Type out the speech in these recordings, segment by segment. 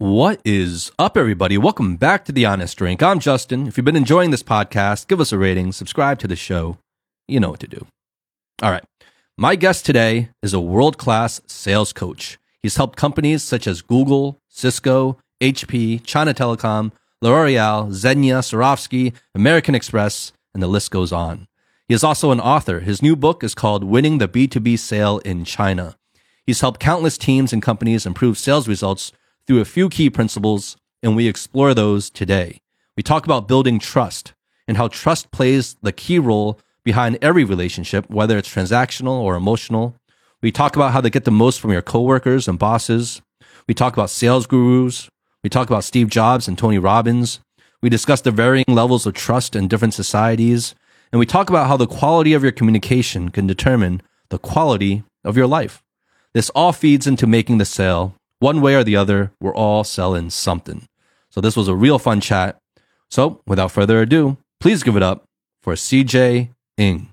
What is up, everybody? Welcome back to The Honest Drink. I'm Justin. If you've been enjoying this podcast, give us a rating, subscribe to the show. You know what to do. All right. My guest today is a world class sales coach. He's helped companies such as Google, Cisco, HP, China Telecom, L'Oreal, Xenia, Swarovski, American Express, and the list goes on. He is also an author. His new book is called Winning the B2B Sale in China. He's helped countless teams and companies improve sales results through a few key principles, and we explore those today. We talk about building trust and how trust plays the key role behind every relationship, whether it's transactional or emotional. We talk about how to get the most from your coworkers and bosses. We talk about sales gurus. We talk about Steve Jobs and Tony Robbins. We discuss the varying levels of trust in different societies. And we talk about how the quality of your communication can determine the quality of your life. This all feeds into making the sale. One way or the other, we're all selling something. So this was a real fun chat. So without further ado, please give it up for CJ Ng.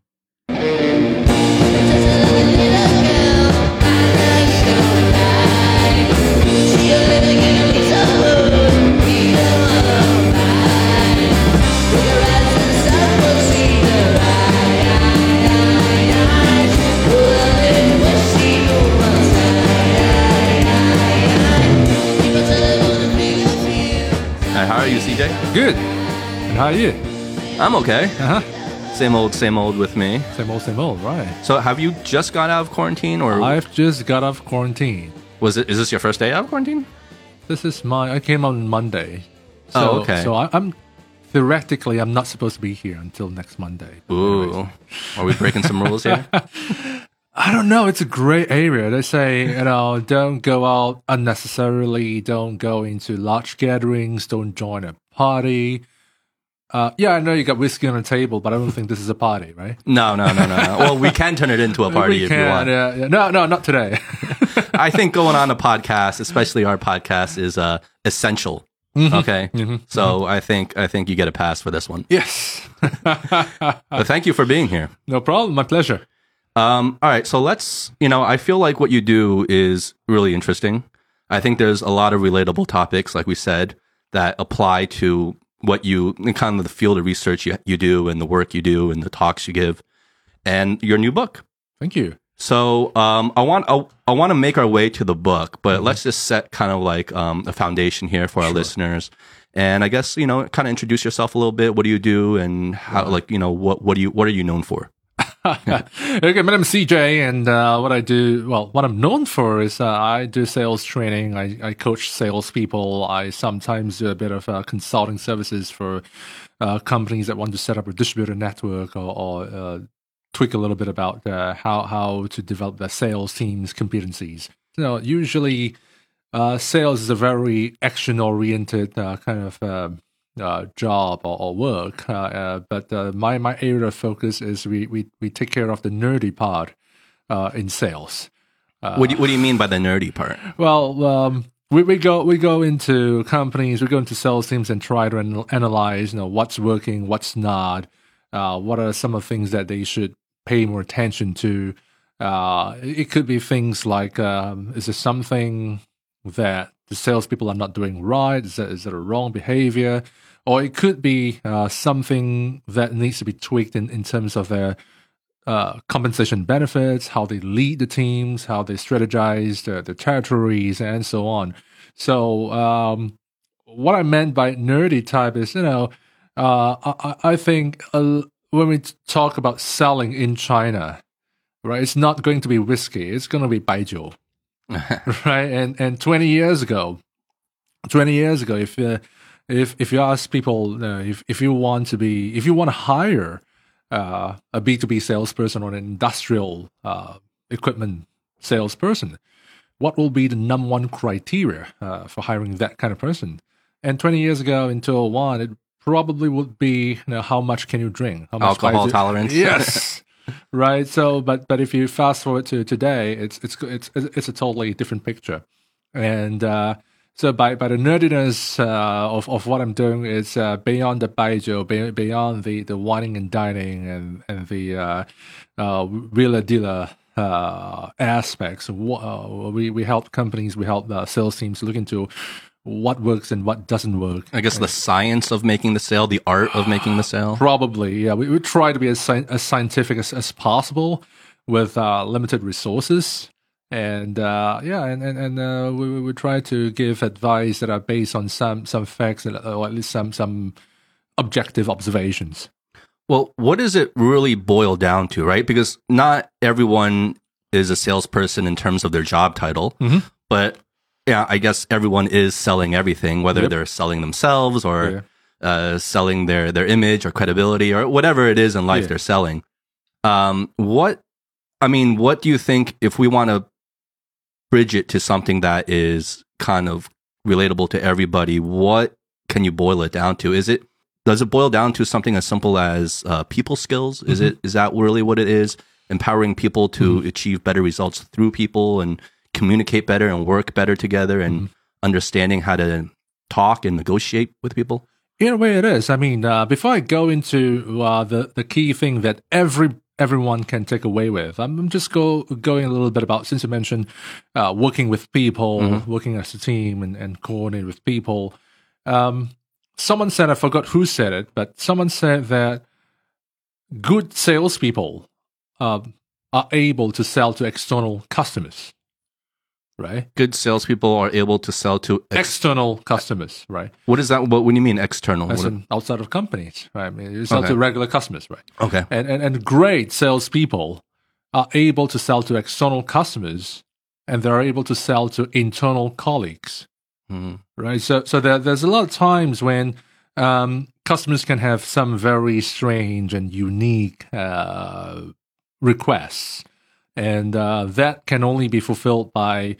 How are you, CJ? Good. And how are you? I'm okay. Uh huh. Same old, same old with me. Same old, same old, right? So have you just got out of quarantine or I've just got off quarantine. was it is this your first day out of quarantine? This is my. I came on Monday. So, Oh, okay. So I, I'm theoretically I'm not supposed to be here until next Monday. Ooh. Are we breaking some rules here? I don't know. It's a great area. They say you know don't go out unnecessarily. Don't go into large gatherings. Don't join a party. Uh, yeah, I know you got whiskey on the table, but I don't think this is a party, right? No, no, no, no. no. Well, we can turn it into a party we if can, you want. yeah, yeah. No, no, not today. I think going on a podcast, especially our podcast, is uh, essential. Mm-hmm. Okay, so I think I think you get a pass for this one. yes. But thank you for being here. no problem. My pleasure. Um, all right, so let's. You know, I feel like what you do is really interesting. I think there's a lot of relatable topics, like we said, that apply to what you kind of the field of research you you do and the work you do and the talks you give, and your new book. Thank you. So um, I want I, I want to make our way to the book, but let's just set kind of like um, a foundation here for our listeners. And I guess you know, kind of introduce yourself a little bit. What do you do, and how like you know what what do you what are you known for? okay, my name is CJ, and uh, what I do, well, what I'm known for is uh, I do sales training. I, I coach salespeople. I sometimes do a bit of uh, consulting services for uh, companies that want to set up a distributor network or, or uh, tweak a little bit about uh, how how to develop their sales teams competencies. You know, usually sales is a very action oriented kind of. Uh, uh, job or, or work. Uh, uh, but uh, my my area of focus is we we, we take care of the nerdy part uh, in sales. what do you, what do you mean by the nerdy part? Well, um, we we go we go into companies, we go into sales teams and try to an- analyze, you know, what's working, what's not. Uh, what are some of the things that they should pay more attention to? Uh, it could be things like, um, is there something that the salespeople are not doing right? Is that is that a wrong behavior? Or it could be uh, something that needs to be tweaked in, in terms of their uh, compensation benefits, how they lead the teams, how they strategize their, their territories, and so on. So, um, what I meant by nerdy type is, you know, uh, I, I think uh, when we talk about selling in China, right, it's not going to be whiskey; it's going to be baijiu, right? And and twenty years ago, twenty years ago, if uh, if if you ask people uh, if if you want to be if you want to hire uh, a B two B salesperson or an industrial uh, equipment salesperson, what will be the number one criteria uh, for hiring that kind of person? And twenty years ago in two thousand one, it probably would be you know, how much can you drink? How much Alcohol tolerance. Yes. right. So, but but if you fast forward to today, it's it's it's it's a totally different picture, and uh, so by by the nerdiness uh, of of what I'm doing is uh, beyond the baijiu, be- beyond the the wining and dining and and the uh, uh, wheeler dealer uh, aspects. Uh, we we help companies, we help sales teams look into what works and what doesn't work. I guess the science of making the sale, the art of making the sale. Probably, yeah. We, we try to be as, sci- as scientific as, as possible with uh, limited resources. And uh, yeah, and and, and uh, we, we- try to give advice that are based on some some facts or at least some some objective observations. Well, what does it really boil down to, right? Because not everyone is a salesperson in terms of their job title, Mhm. but yeah, I guess everyone is selling everything, whether Yep. they're selling themselves or Yeah. uh, selling their their image or credibility or whatever it is in life Yeah. they're selling. Um, what I mean, what do you think if we want to bridge it to something that is kind of relatable to everybody? What can you boil it down to? Is it does it boil down to something as simple as uh, people skills? Is it is that really what it is? Empowering people to achieve better results through people and communicate better and work better together and understanding how to talk and negotiate with people. In a way, it is. I mean, uh, before I go into uh, the the key thing that every everyone can take away with, I'm just go going a little bit about since you mentioned uh, working with people, working as a team, and and coordinate with people. Um, someone said I forgot who said it, but someone said that good salespeople um, are able to sell to external customers, right? Good salespeople are able to sell to. Ex- External customers, right? what is that? What, what do you mean external? As in outside of companies, right? I mean, you sell Okay. to regular customers, right? okay. And, and and great salespeople are able to sell to external customers, and they're able to sell to internal colleagues, Mhm. right? So so there, there's a lot of times when um, customers can have some very strange and unique uh, requests, and uh, that can only be fulfilled by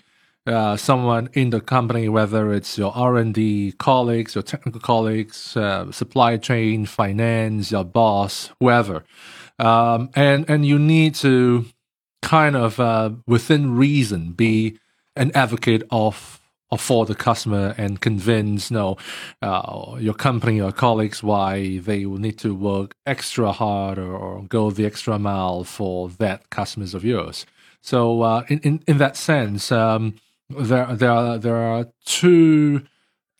uh, someone in the company, whether it's your R and D colleagues, your technical colleagues, uh, supply chain, finance, your boss, whoever, um, and and you need to kind of uh, within reason be an advocate of. For the customer and convince no uh, your company or colleagues why they will need to work extra hard or, or go the extra mile for that customers of yours. So uh, in, in in that sense, um, there there are there are two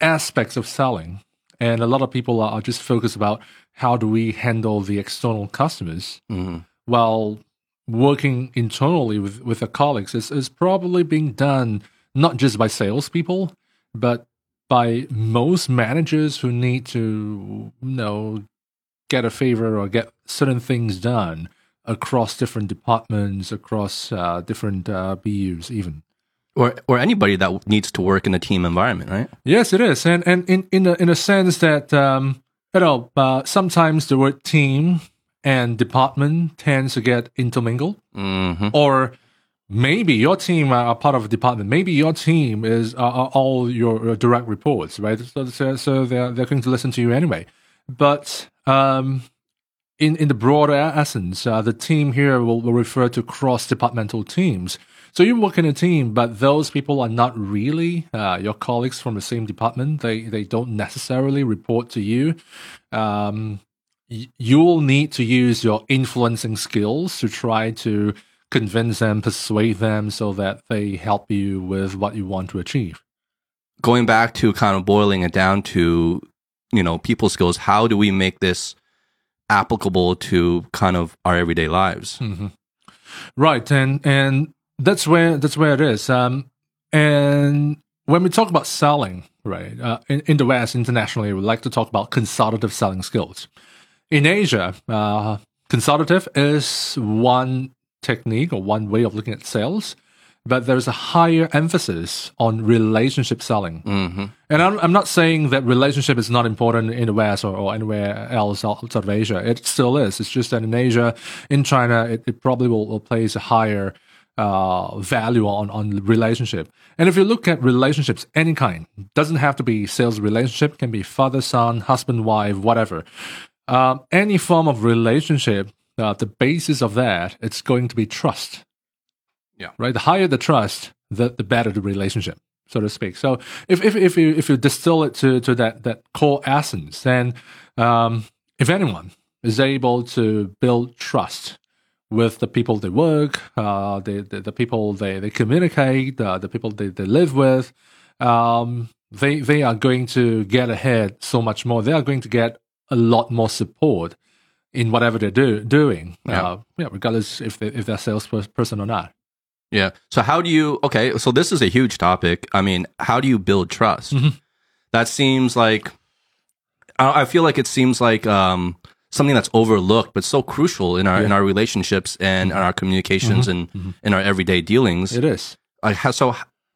aspects of selling, and a lot of people are, just focused about how do we handle the external customers, Mhm. while working internally with with the colleagues is, is probably being done not just by salespeople, but by most managers who need to you know get a favor or get certain things done across different departments, across uh, different uh, BUs, even. Or or anybody that needs to work in a team environment, right? Yes, it is, and and in in a, in a sense that um, you know uh, sometimes the word team and department tends to get intermingled, hmm or maybe your team are part of a department. Maybe your team is are, are all your, direct reports, right? So, so, so they're they're going to listen to you anyway. But um, in in the broader essence, uh, the team here will, will refer to cross departmental teams. So you work in a team, but those people are not really uh, your colleagues from the same department. They they don't necessarily report to you. Um, y- you'll need to use your influencing skills to try to convince them, persuade them, so that they help you with what you want to achieve. Going back to kind of boiling it down to you know people skills. How do we make this applicable to kind of our everyday lives? hmm Right, and and that's where that's where it is. Um, and when we talk about selling, right, uh, in, in the West internationally, we like to talk about consultative selling skills. In Asia, uh, consultative is one technique or one way of looking at sales, but there's a higher emphasis on relationship selling. hmm And I'm, I'm not saying that relationship is not important in the West or, or anywhere else outside of Asia. It still is. It's just that in Asia, in China, it, it probably will, will place a higher uh, value on, on relationship. And if you look at relationships, any kind, doesn't have to be sales relationship, can be father, son, husband, wife, whatever. Um, any form of relationship, uh, the basis of that, it's going to be trust. Yeah. Right. The higher the trust, the, the better the relationship so to speak. So if if if you if you distill it to to that that core essence, then um, if anyone is able to build trust with the people they work, uh, the, the the people they they communicate, uh, the people they, they live with, um, they they are going to get ahead so much more. They are going to get a lot more support in whatever they're do, doing, Yeah. uh, yeah, regardless if they if they're a salesperson or not. Yeah. So how do you? Okay. So this is a huge topic. I mean, how do you build trust? Mhm. That seems like. I I feel like it seems like um, something that's overlooked, but so crucial in our in our relationships and in our communications and mhm. in our everyday dealings. It is. Like, so,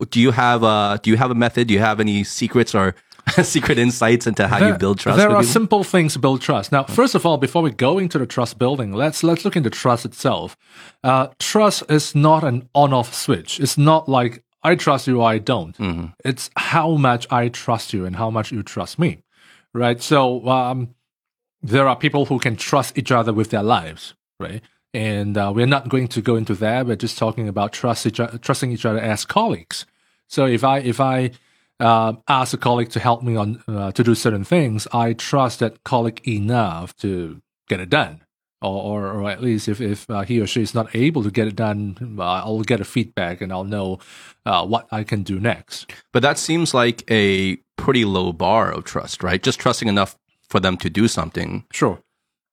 do you have a do you have a method? Do you have any secrets or secret insights into how you build trust? There are people? simple things to build trust. Now, first of all, before we go into the trust building, let's let's look into trust itself. Uh, trust is not an on-off switch. It's not like I trust you or I don't. Mhm. It's how much I trust you and how much you trust me, right? So um, there are people who can trust each other with their lives, right? And uh, we're not going to go into that. We're just talking about trust each, trusting each other as colleagues. So if I if I uh, ask a colleague to help me on uh, to do certain things, I trust that colleague enough to get it done, or or, or at least if if uh, he or she is not able to get it done, uh, I'll get a feedback and I'll know uh, what I can do next. But that seems like a pretty low bar of trust, right? Just trusting enough for them to do something. Sure.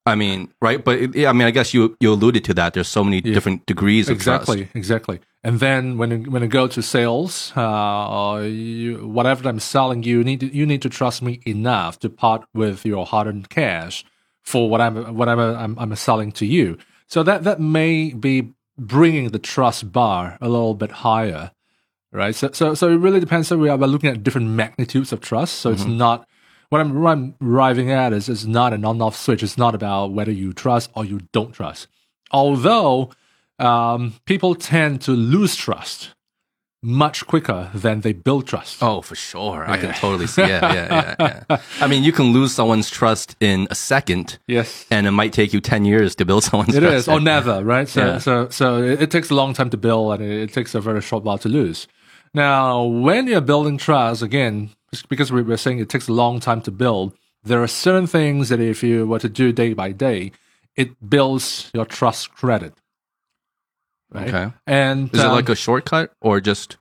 I mean, right? But it- yeah, I mean, I guess you you alluded to that. There's so many different degrees of exactly trust. exactly and then when you, when you go to sales uh you, whatever i'm selling you need to, you need to trust me enough to part with your hard-earned cash for what i'm whatever I'm, I'm selling to you so that that may be bringing the trust bar a little bit higher right so so, so it really depends so we are we're looking at different magnitudes of trust so it's not what I'm, what I'm arriving at is it's not an on-off switch it's not about whether you trust or you don't trust although um, people tend to lose trust much quicker than they build trust. Oh, for sure. I can totally see. Yeah, yeah, yeah, yeah. I mean, you can lose someone's trust in a second, Yes. and it might take you ten years to build someone's It trust. is, or never, right? So, Yeah. so, so it, it takes a long time to build, and it, it takes a very short while to lose. Now, when you're building trust, again, because we were saying it takes a long time to build, there are certain things that if you were to do day by day, it builds your trust credit. Right? Okay. And Is it um, like a shortcut or just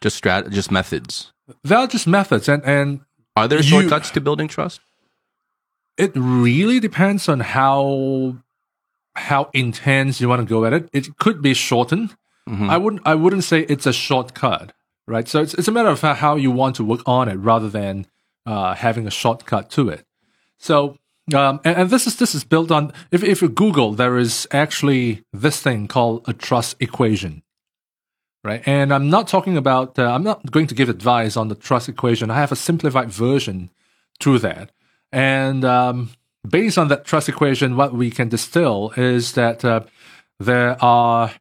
just strat just methods? there are just methods, and and Are there You- shortcuts to building trust? it really depends on how how intense you want to go at it. It could be shortened. Mhm. I wouldn't I wouldn't say it's a shortcut, right? So it's it's a matter of how- you want to work on it rather than uh, having a shortcut to it. So um, and, and this is this is built on if if you Google there is actually this thing called a trust equation. Right, and I'm not talking about. Uh, I'm not going to give advice on the trust equation. I have a simplified version to that, and um, based on that trust equation, what we can distill is that uh, there are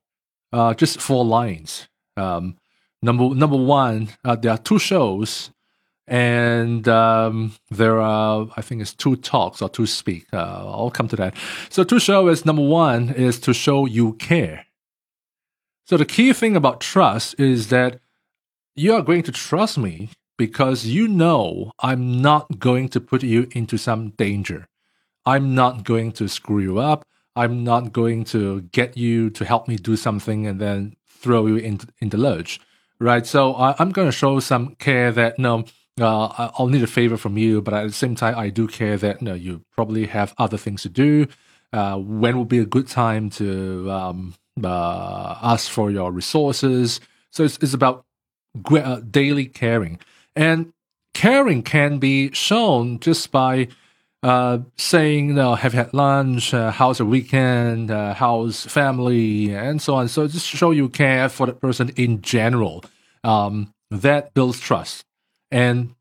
uh, just four lines. Um, number number one, uh, there are two shows, and um, there are I think it's two talks or two speak. Uh, I'll come to that. So two show is number one is to show you care. So the key thing about trust is that you are going to trust me because you know I'm not going to put you into some danger. I'm not going to screw you up. I'm not going to get you to help me do something and then throw you in, in the lurch, right? So I, I'm going to show some care that no, uh, I'll need a favor from you, but at the same time, I do care that no, you probably have other things to do. Uh, when will be a good time to um, uh, ask for your resources? So it's, it's about uh, daily caring, and caring can be shown just by uh, saying, you know, have you had lunch? Uh, how's the weekend? Uh, how's family? And so on. So just show you care for the person in general. Um, that builds trust. And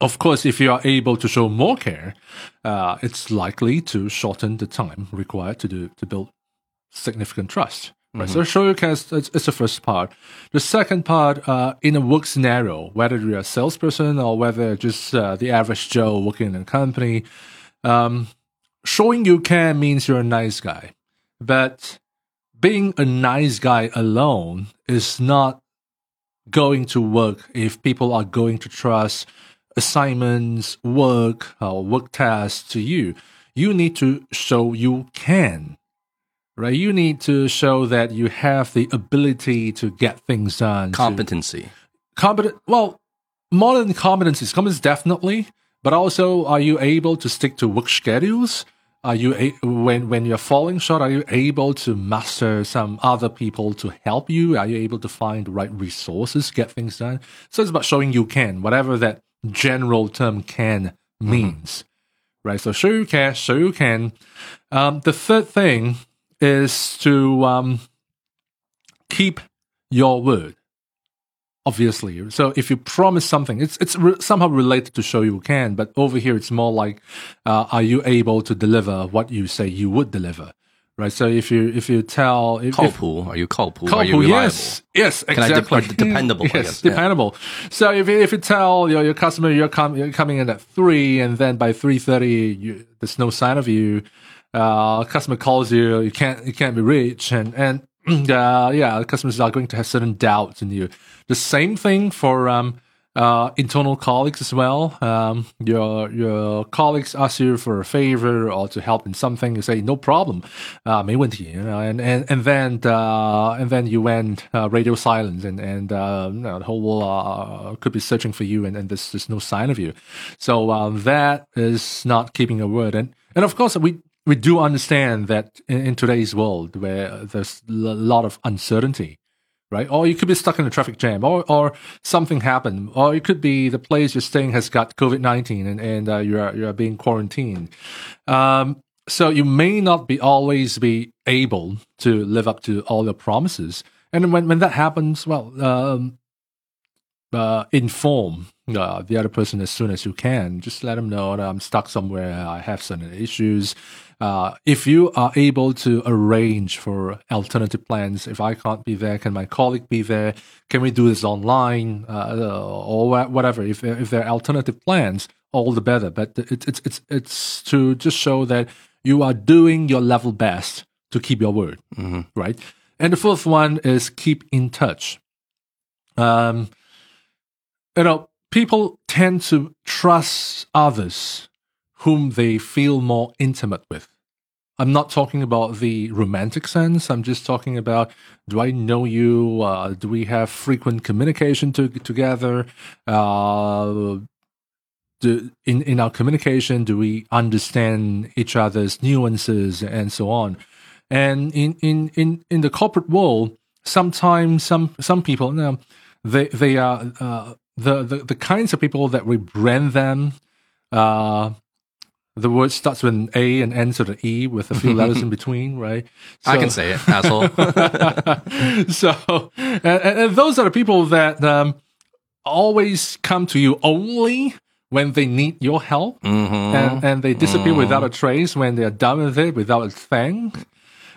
of course, if you are able to show more care, uh, it's likely to shorten the time required to do to build significant trust. Right. So show you care is the first part. The second part, uh, in a work scenario, whether you're a salesperson or whether just uh, the average Joe working in a company, um, showing you care means you're a nice guy. But being a nice guy alone is not going to work if people are going to trust assignments, work, or work tasks to you. You need to show you can, right? You need to show that you have the ability to get things done. to- Competency. competent. Well, more than competencies, competence definitely, but also are you able to stick to work schedules? Are you a- when when you're falling short? Are you able to master some other people to help you? Are you able to find the right resources, get things done? So it's about showing you can, whatever that general term can means, right? So show you can, show you can. Um, the third thing is to um, keep your word obviously. So if you promise something, it's it's re- somehow related to show you can, but over here it's more like, uh, are you able to deliver what you say you would deliver? Right. So if you if you tell if, Kalpu, if, are you Kalpu? Kalpu, are you reliable? Yes, uh, yes, exactly. De- dependable. Yes, dependable. Yeah. So if you, if you tell your, your customer you're, coming you're coming in at three, and then by three thirty there's no sign of you, uh, customer calls you, you can't you can't be reached, and and uh, yeah, customers are going to have certain doubts in you. The same thing for um, uh, internal colleagues as well. Um, your your colleagues ask you for a favor or to help in something, you say no problem, uh, 没问题, you know, and and and then uh, and then you went uh, radio silence, and and uh, you know, the whole world uh, could be searching for you, and, and there's there's no sign of you. So um, that is not keeping a word, and and of course we. we do understand that in, in today's world, where there's a lot of uncertainty, right? Or you could be stuck in a traffic jam, or or something happened, or it could be the place you're staying has got COVID nineteen and and uh, you're you're being quarantined. Um, so you may not be always be able to live up to all your promises, and when when that happens, well, um, uh, inform uh, the other person as soon as you can. Just let them know that I'm stuck somewhere. I have certain issues. Uh, if you are able to arrange for alternative plans, if I can't be there, can my colleague be there? Can we do this online uh, or whatever? If there, if there are alternative plans, all the better. But it's it's it's it's to just show that you are doing your level best to keep your word, right? And the fourth one is keep in touch. Um, you know, people tend to trust others whom they feel more intimate with. I'm not talking about the romantic sense. I'm just talking about do I know you? Uh, do we have frequent communication to, together? Uh, do, in, in our communication, do we understand each other's nuances and so on? And in, in, in, in the corporate world, sometimes some, some people, know, they, they are, uh, the, the, the kinds of people that we brand them, uh, the word starts with an A and ends with an E with a few letters in between, right? I can say it, asshole. so, and, and those are the people that um, always come to you only when they need your help, Mm-hmm. and, and they disappear without a trace when they are done with it, without a thing,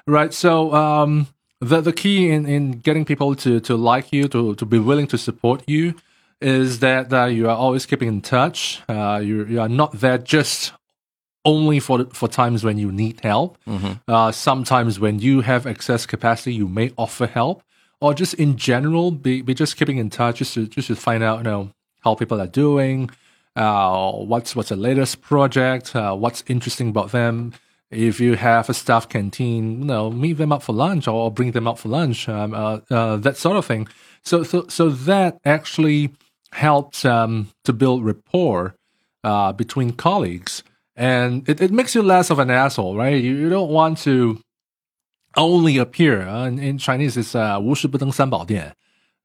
right? So, um, the the key in, in getting people to, to like you, to, to be willing to support you, is that uh, you are always keeping in touch. Uh, you you are not there just only for for times when you need help. Uh, sometimes when you have excess capacity, you may offer help, or just in general, be, be just keeping in touch, just to just to find out, you know, how people are doing, uh, what's what's the latest project, uh, what's interesting about them. If you have a staff canteen, you know, meet them up for lunch or bring them up for lunch, um, uh, uh, that sort of thing. So, so, so that actually helps um, to build rapport uh, between colleagues, and it, it makes you less of an asshole, right? You, you don't want to only appear. Uh, in, in Chinese, it's uh, 无事不登三宝殿,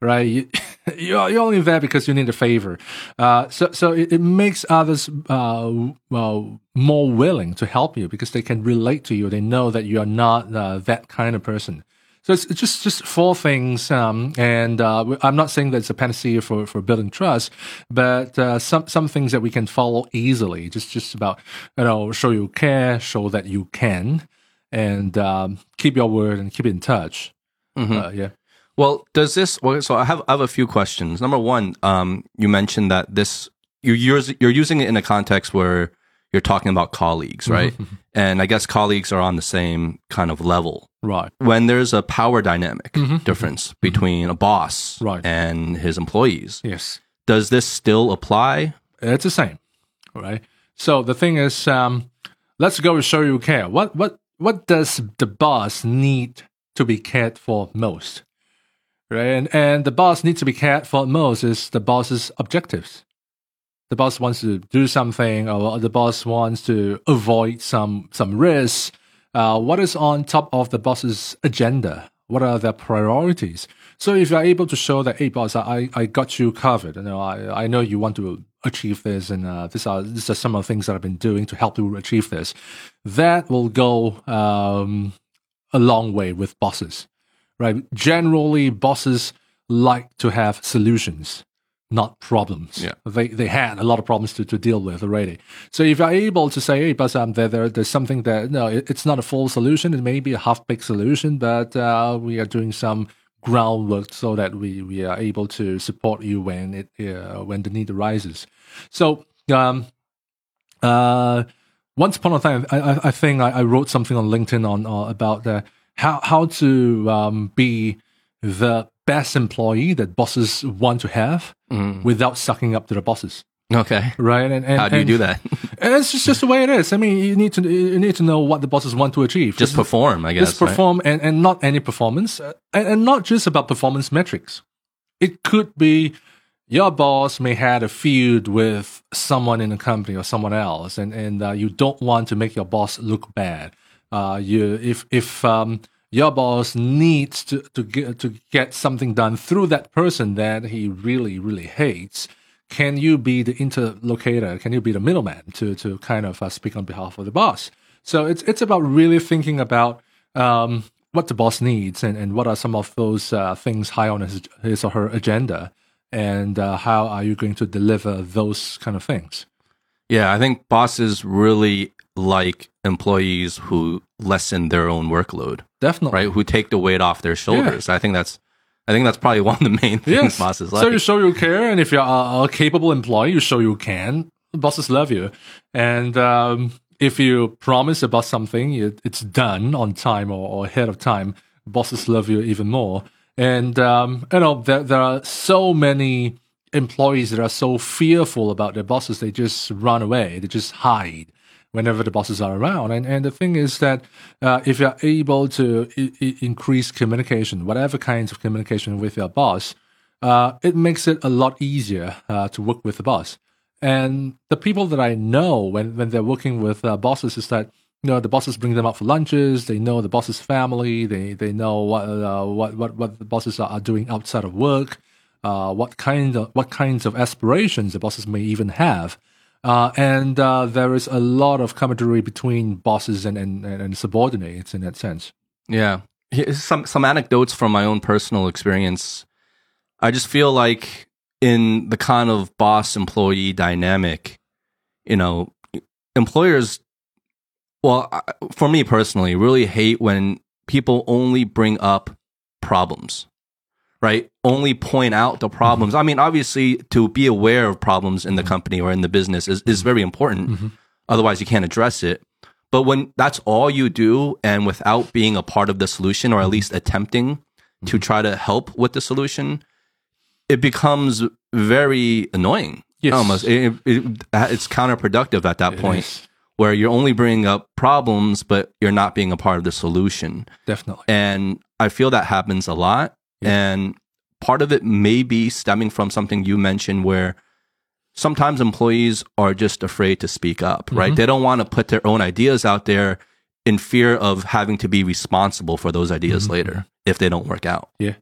right? You, you're, you're only there because you need a favor. Uh, so so it, it makes others uh, well, more willing to help you because they can relate to you. They know that you are not uh, that kind of person. So it's, just just four things, um, and uh, I'm not saying that it's a panacea for, for building trust, but uh, some some things that we can follow easily. Just just about you know show you care, show that you can, and um, keep your word and keep in touch. Uh, yeah. Well, does this? Well, so I have I have a few questions. Number one, um, you mentioned that this you're use, you're using it in a context where you're talking about colleagues, right? and I guess colleagues are on the same kind of level. Right. When there's a power dynamic mm-hmm. Mm-hmm. difference mm-hmm. between a boss Right. and his employees, Yes. does this still apply? It's the same, right? So the thing is, um, let's go and show you care. What what what does the boss need to be cared for most? right? And and the boss needs to be cared for most is the boss's objectives. The boss wants to do something, or the boss wants to avoid some some risks. Uh, what is on top of the boss's agenda? What are their priorities? So if you're able to show that, hey boss, I, I got you covered. You know, I, I know you want to achieve this, and uh, these are these are some of the things that I've been doing to help you achieve this. That will go um, a long way with bosses, right? Generally, bosses like to have solutions, not problems. Yeah. They they had a lot of problems to, to deal with already. So if you're able to say, hey, boss, um, there, there there's something that no, it, it's not a full solution. It may be a half baked solution, but uh, we are doing some groundwork so that we, we are able to support you when it uh, when the need arises. So um, uh, once upon a time, I, I, I think I, I, wrote something on LinkedIn on uh, about uh, how how to um, be the best employee that bosses want to have Mm. without sucking up to the bosses. Okay. Right? And, and How do you and do that? It's just, just the way it is. I mean, you need to you need to know what the bosses want to achieve. Just is- perform, I guess. just perform and, and not any performance uh, and, and not just about performance metrics it could be your boss may had a feud with someone in the company or someone else and and uh, you don't want to make your boss look bad uh, you if if um, your boss needs to to get to get something done through that person that he really really hates. Can you be the interlocutor? Can you be the middleman to to kind of uh, speak on behalf of the boss? So it's it's about really thinking about um, what the boss needs and, and what are some of those uh, things high on his, his or her agenda and uh, how are you going to deliver those kind of things? Yeah, I think bosses really like employees who lessen their own workload, definitely right? Who take the weight off their shoulders. I think that's I think that's probably one of the main things Yes. bosses like. So you show you care, and if you're a, a capable employee, you show you can. Bosses love you, and um, if you promise about something, it, it's done on time or, or ahead of time. Bosses love you even more, and um, you know there, there are so many employees that are so fearful about their bosses, they just run away, they just hide whenever the bosses are around. And and the thing is that uh, if you're able to I- increase communication, whatever kinds of communication with your boss, uh, it makes it a lot easier uh, to work with the boss. And the people that I know when when they're working with uh, bosses is that you know the bosses bring them out for lunches. They know the boss's family. They they know what uh, what what what the bosses are, are doing outside of work. Uh, what kind of what kinds of aspirations the bosses may even have. Uh, and uh, there is a lot of camaraderie between bosses and, and, and subordinates in that sense. Yeah. Here's some some anecdotes from my own personal experience. I just feel like in the kind of boss employee dynamic, you know, employers well, for me personally, really hate when people only bring up problems. Right? Only point out the mm-hmm. problems. I mean, obviously to be aware of problems in the mm-hmm. company or in the business is, is very important. Mm-hmm. Otherwise you can't address it. But when that's all you do and without being a part of the solution or at least attempting to try to help with the solution, it becomes very annoying. Yes. Almost. It, it, uh, it's counterproductive at that It point is, where you're only bringing up problems, but you're not being a part of the solution. definitely. And I feel that happens a lot. And part of it may be stemming from something you mentioned where sometimes employees are just afraid to speak up, right? Mm-hmm. They don't want to put their own ideas out there in fear of having to be responsible for those ideas mm-hmm. later if they don't work out. Yeah.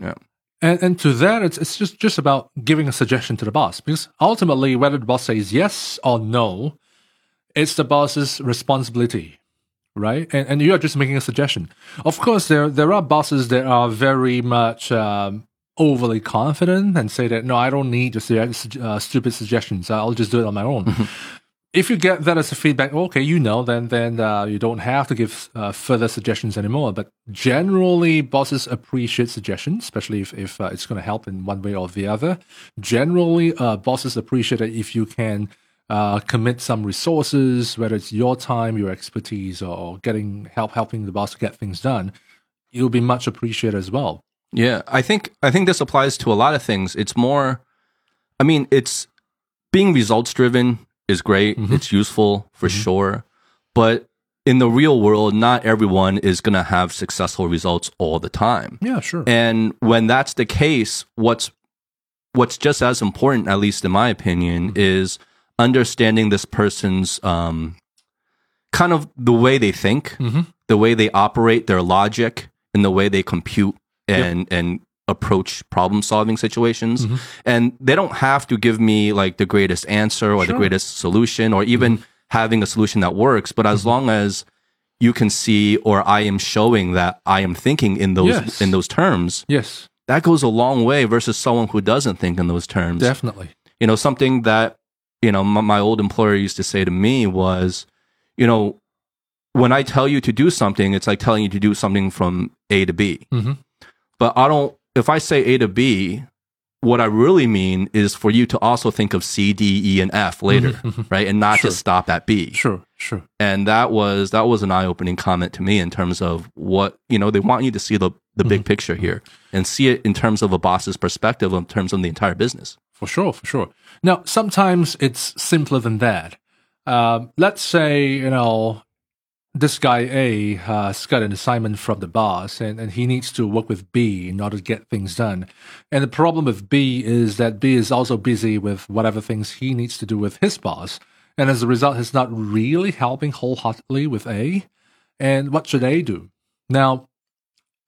Yeah. And and to that, it's it's just just about giving a suggestion to the boss because ultimately, whether the boss says yes or no, it's the boss's responsibility, right? And and you are just making a suggestion. Of course, there there are bosses that are very much um, overly confident and say that no, I don't need your uh, stupid suggestions. I'll just do it on my own. if you get that as a feedback, okay, you know, then then uh, you don't have to give uh, further suggestions anymore. But generally, bosses appreciate suggestions, especially if if uh, it's going to help in one way or the other. Generally, uh, bosses appreciate it if you can uh, commit some resources, whether it's your time, your expertise, or getting help helping the boss to get things done. You'll be much appreciated as well. Yeah, I think I think this applies to a lot of things. It's more I mean, it's being results driven is great. Mm-hmm. It's useful for mm-hmm. sure. But in the real world, not everyone is going to have successful results all the time. Yeah, sure. And when that's the case, what's what's just as important, at least in my opinion, mm-hmm. is understanding this person's um, kind of the way they think, mm-hmm. the way they operate, their logic, and the way they compute and and approach problem solving situations. Mm-hmm. And they don't have to give me like the greatest answer or the greatest solution or even mm-hmm. having a solution that works. But as long as you can see or I am showing that I am thinking in those Yes. in those terms, yes, that goes a long way versus someone who doesn't think in those terms. definitely. You know, something that, you know, my, my old employer used to say to me was, you know, when I tell you to do something, it's like telling you to do something from A to B. Mhm. But I don't, if I say A to B, what I really mean is for you to also think of C, D, E, and F later, mm-hmm. Mm-hmm. right? And not Sure. just stop at B Sure, sure. and that was that was an eye-opening comment to me in terms of what you know they want you to see the the big mm-hmm. picture here and see it in terms of a boss's perspective in terms of the entire business For sure, for sure. Now, sometimes it's simpler than that. Um, let's say, you know, this guy A has got an assignment from the boss and, and he needs to work with B in order to get things done. And the problem with B is that B is also busy with whatever things he needs to do with his boss. And as a result, he's not really helping wholeheartedly with A. And what should A do? Now,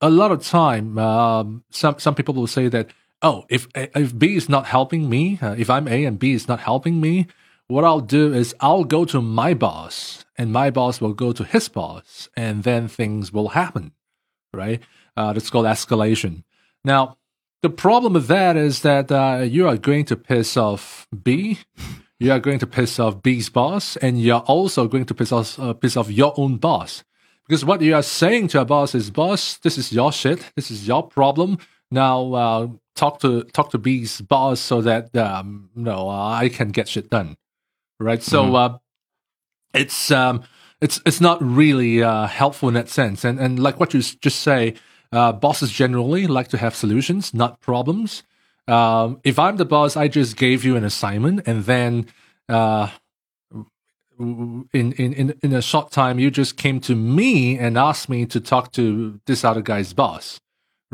a lot of time, um, some some people will say that, oh, if if B is not helping me, uh, if I'm A and B is not helping me, what I'll do is I'll go to my boss, and my boss will go to his boss, and then things will happen, right? Uh, that's called escalation. Now, the problem with that is that uh, you are going to piss off B. You are going to piss off B's boss, and you're also going to piss off uh, piss off your own boss. Because what you are saying to a boss is, boss, this is your shit. This is your problem. Now uh, talk to talk to B's boss so that um, no, uh, I can get shit done. Right. So uh, it's um, it's it's not really uh, helpful in that sense. And and like what you just say, uh, bosses generally like to have solutions, not problems. Um, if I'm the boss, I just gave you an assignment, and then uh, in, in in in a short time, you just came to me and asked me to talk to this other guy's boss,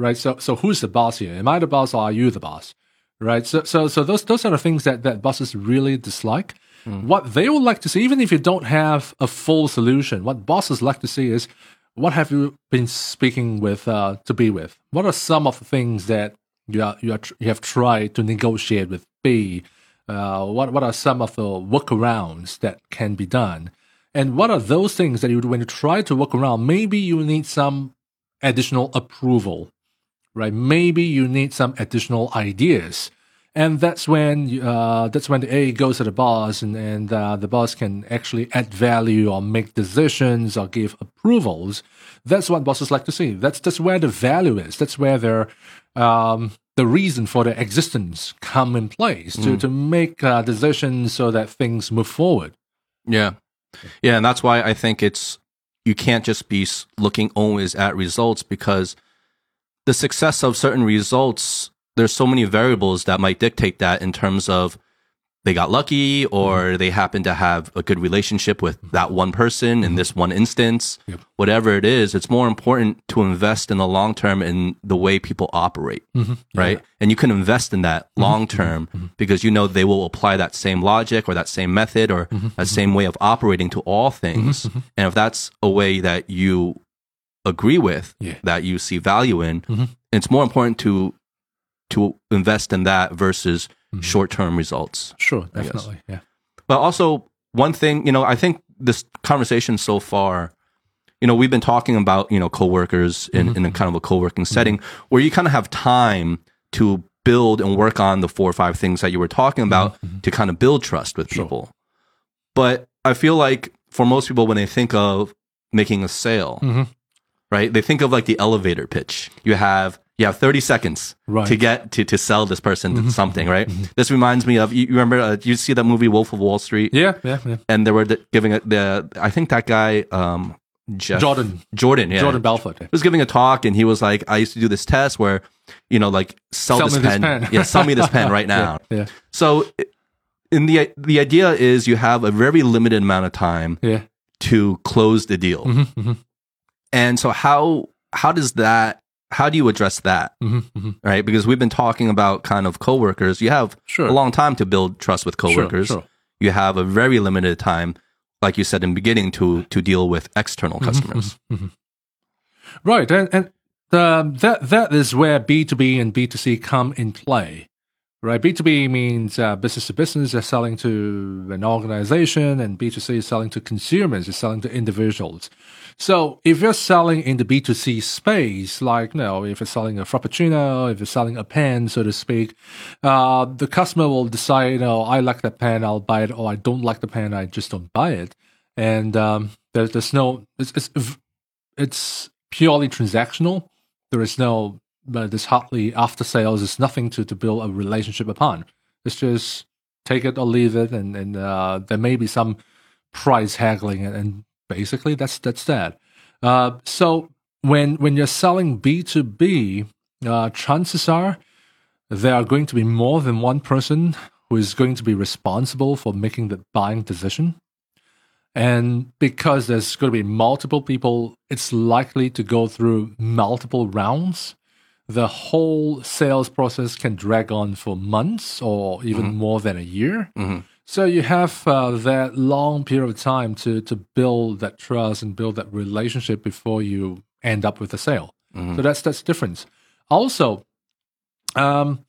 right? So so who's the boss here? Am I the boss or are you the boss? Right. So so so those those are the things that that bosses really dislike. What they would like to see, even if you don't have a full solution, what bosses like to see is what have you been speaking with uh, to be with? What are some of the things that you are, you, are, you have tried to negotiate with B? Uh, what what are some of the workarounds that can be done? And what are those things that you when you try to work around? Maybe you need some additional approval, right? Maybe you need some additional ideas, and that's when uh, that's when the A goes to the boss, and and uh, the boss can actually add value or make decisions or give approvals. That's what bosses like to see. That's that's where the value is. That's where their um, the reason for their existence come in place to to make uh, decisions so that things move forward. yeah yeah and that's why i think it's you can't just be looking always at results because the success of certain results there's so many variables that might dictate that in terms of they got lucky or mm-hmm. they happen to have a good relationship with mm-hmm. that one person in mm-hmm. this one instance. Yep. whatever it is it's more important to invest in the long term in the way people operate right? And you can invest in that long term because you know they will apply that same logic or that same method or that same way of operating to all things. And if that's a way that you agree with Yeah. that you see value in mm-hmm. it's more important to to invest in that versus mm-hmm. short-term results Sure, definitely, yeah. but also one thing you know i think this conversation so far you know we've been talking about you know coworkers in, mm-hmm. in a kind of a co-working setting where you kind of have time to build and work on the four or five things that you were talking about to kind of build trust with people. But i feel like for most people when they think of making a sale. Right they think of like the elevator pitch you have you have 30 seconds Right. to get to, to sell this person something right this reminds me of you you remember uh, you see that movie wolf of wall street Yeah, yeah, yeah. and they were the, giving it the i think that guy um Jeff, Jordan. jordan yeah Jordan Belfort. was giving a talk and he was like i used to do this test where you know like sell, Sell this, me this pen. pen. yeah sell me this pen right now Yeah, so in the the idea is you have a very limited amount of time yeah. to close the deal. Mhm, mhm, And so how how does that how do you address that? mhm, mhm. Right? Because we've been talking about kind of coworkers. You have Sure. a long time to build trust with Sure, coworkers. sure. You have a very limited time, like you said in the beginning, to to deal with external customers. Right, and and um, that that is where B two B and B two C come in play. Right, B two B means uh, business to business, they're selling to an organization, and B two C is selling to consumers, is selling to individuals. So if you're selling in the B two C space, like you know, if you're selling a frappuccino, if you're selling a pen, so to speak, uh, the customer will decide, you know, I like that pen, I'll buy it, or I don't like the pen, I just don't buy it. And um, there's there's no it's, it's it's purely transactional. There is no, uh, there's hardly after sales. There's nothing to, to build a relationship upon. It's just take it or leave it, and and uh, there may be some price haggling, and, and basically that's that's that. Uh, so when when you're selling B two B, uh, chances are there are going to be more than one person who is going to be responsible for making the buying decision. And because there's going to be multiple people, it's likely to go through multiple rounds. The whole sales process can drag on for months or even more than a year. Mhm. So you have uh, that long period of time to to build that trust and build that relationship before you end up with a sale. So that's that's different. Also, um,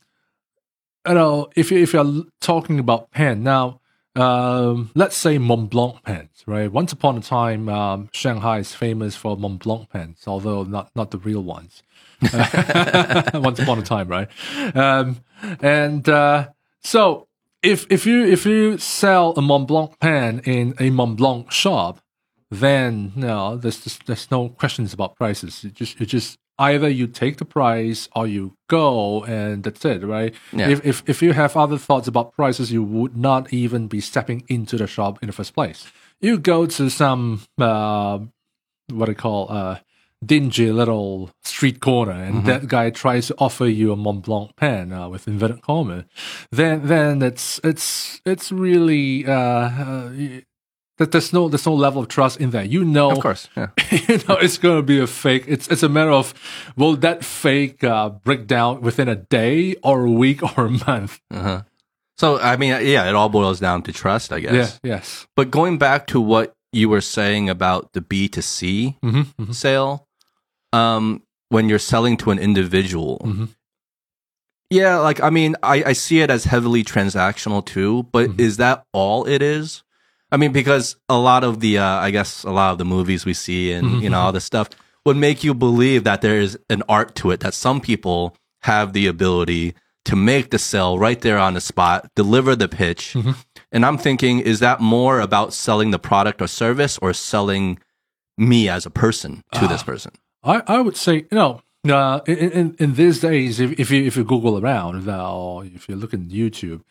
you know, if you if you're talking about pen now, um, let's say Mont Blanc pens, right? Once upon a time, um, Shanghai is famous for Mont Blanc pens, although not not the real ones. Once upon a time, right? Um, and uh, so if if you if you sell a Mont Blanc pen in a Mont Blanc shop, then no, there's just, there's no questions about prices. You just you just either you take the price or you go, and that's it, right? Yeah. If if if you have other thoughts about prices, you would not even be stepping into the shop in the first place. You go to some uh, what do I call uh, dingy little street corner, and that guy tries to offer you a Mont Blanc pen uh, with inverted comma, then then it's it's it's really uh, uh, that there's no there's no level of trust in that. You know, Of course. Yeah. you know it's going to be a fake. It's it's a matter of will that fake uh, break down within a day or a week or a month? Uh-huh. So I mean, yeah, it all boils down to trust, I guess. Yeah. Yes. But going back to what you were saying about the B to C Mm-hmm, sale, um, when you're selling to an individual, Mhm. yeah, like I mean, I, I see it as heavily transactional too. But Mhm. is that all it is? I mean, because a lot of the, uh, I guess, a lot of the movies we see and you know all this stuff would make you believe that there is an art to it. That some people have the ability to make the sale right there on the spot, deliver the pitch. And I'm thinking, is that more about selling the product or service or selling me as a person to this person? I, I would say you know uh, in, in in these days if, if you if you Google around uh, or if you look in YouTube,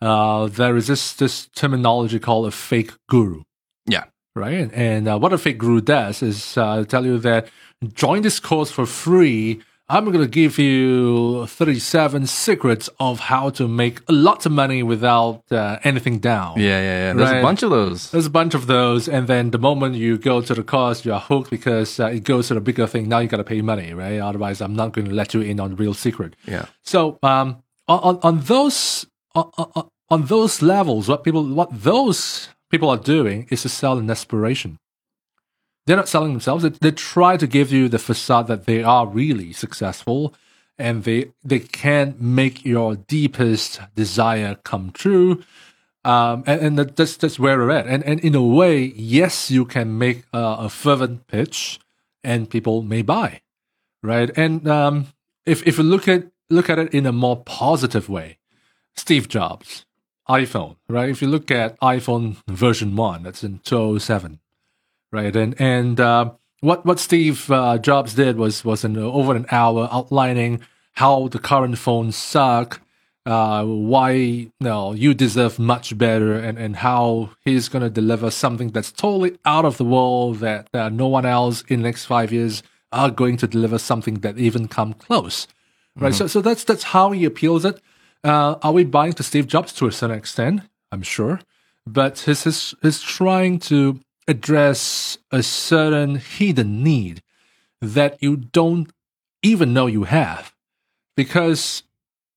uh, there is this this terminology called a fake guru. Yeah. right? And, and uh, what a fake guru does is uh, tell you that join this course for free. I'm going to give you 37 secrets of how to make lots of money without uh, anything down. Yeah, yeah, yeah. There's Right. a bunch of those. There's a bunch of those, and then the moment you go to the course, you are hooked because uh, it goes to the bigger thing. Now you got to pay money, right? Otherwise, I'm not going to let you in on the real secret. Yeah. So, um, on, on, on those on, on, on those levels, what people what those people are doing is to sell an aspiration. They're not selling themselves. They, they try to give you the facade that they are really successful, and they they can make your deepest desire come true. Um, and, and that's that's where we're at. And and in a way, yes, you can make a, a fervent pitch, and people may buy, right? And um, if if you look at look at it in a more positive way, Steve Jobs, iPhone, right? If you look at iPhone version one, that's in 2007, right? And and uh, what what Steve uh, Jobs did was was an over an hour outlining how the current phones suck, uh, why you know, you deserve much better, and and how he's going to deliver something that's totally out of the world that uh, no one else in the next five years are going to deliver something that even come close right? So, so that's that's how he appeals it. Uh, are we buying to Steve Jobs to a certain extent? I'm sure, but his his is trying to address a certain hidden need that you don't even know you have. Because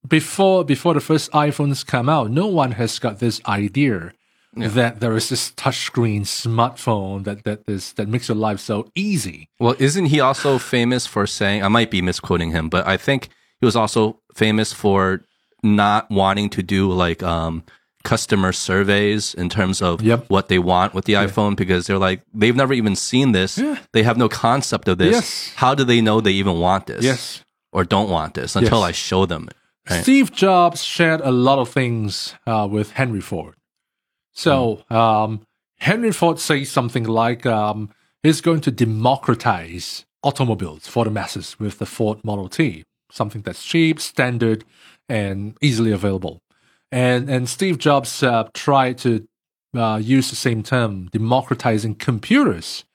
before before the first iPhones come out, no one has got this idea that there is this touchscreen smartphone that that is that makes your life so easy. Well, isn't he also famous for saying? I might be misquoting him, but I think he was also famous for not wanting to do like um, customer surveys in terms of Yep. what they want with the iPhone because they're like they've never even seen this. Yeah. They have no concept of this. Yes. How do they know they even want this? Yes. Or don't want this until Yes. I show them. Right. Steve Jobs shared a lot of things uh, with Henry Ford. So um, Henry Ford says something like um, he's going to democratize automobiles for the masses with the Ford Model T, something that's cheap, standard, and easily available. And and Steve Jobs uh, tried to uh, use the same term, democratizing computers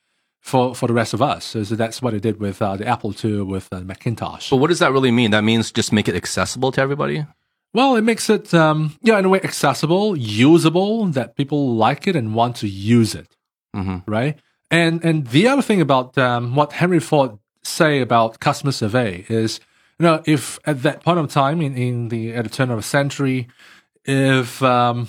for for the rest of us. So, so that's what he did with uh, the Apple II, with uh, Macintosh. But what does that really mean? That means just make it accessible to everybody. Well, it makes it, um, yeah, in a way, accessible, usable, that people like it and want to use it, hmm right? And and the other thing about um, what Henry Ford say about customer survey is, you know, if at that point of time in, in the at the turn of a century, if um,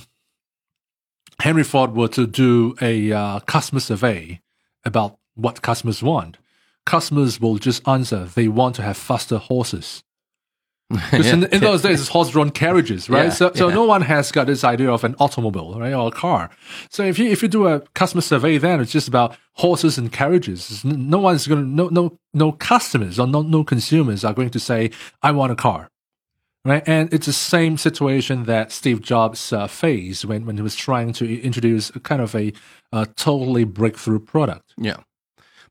Henry Ford were to do a uh, customer survey about what customers want, customers will just answer they want to have faster horses. Because in, in those days, it's horse-drawn carriages, right? Yeah, so, so yeah. no one has got this idea of an automobile, right, or a car. So if you if you do a customer survey, then it's just about horses and carriages. No one's going to no no no customers or no no consumers are going to say, "I want a car," right? And it's the same situation that Steve Jobs uh, faced when when he was trying to introduce a kind of a, uh totally breakthrough product. Yeah.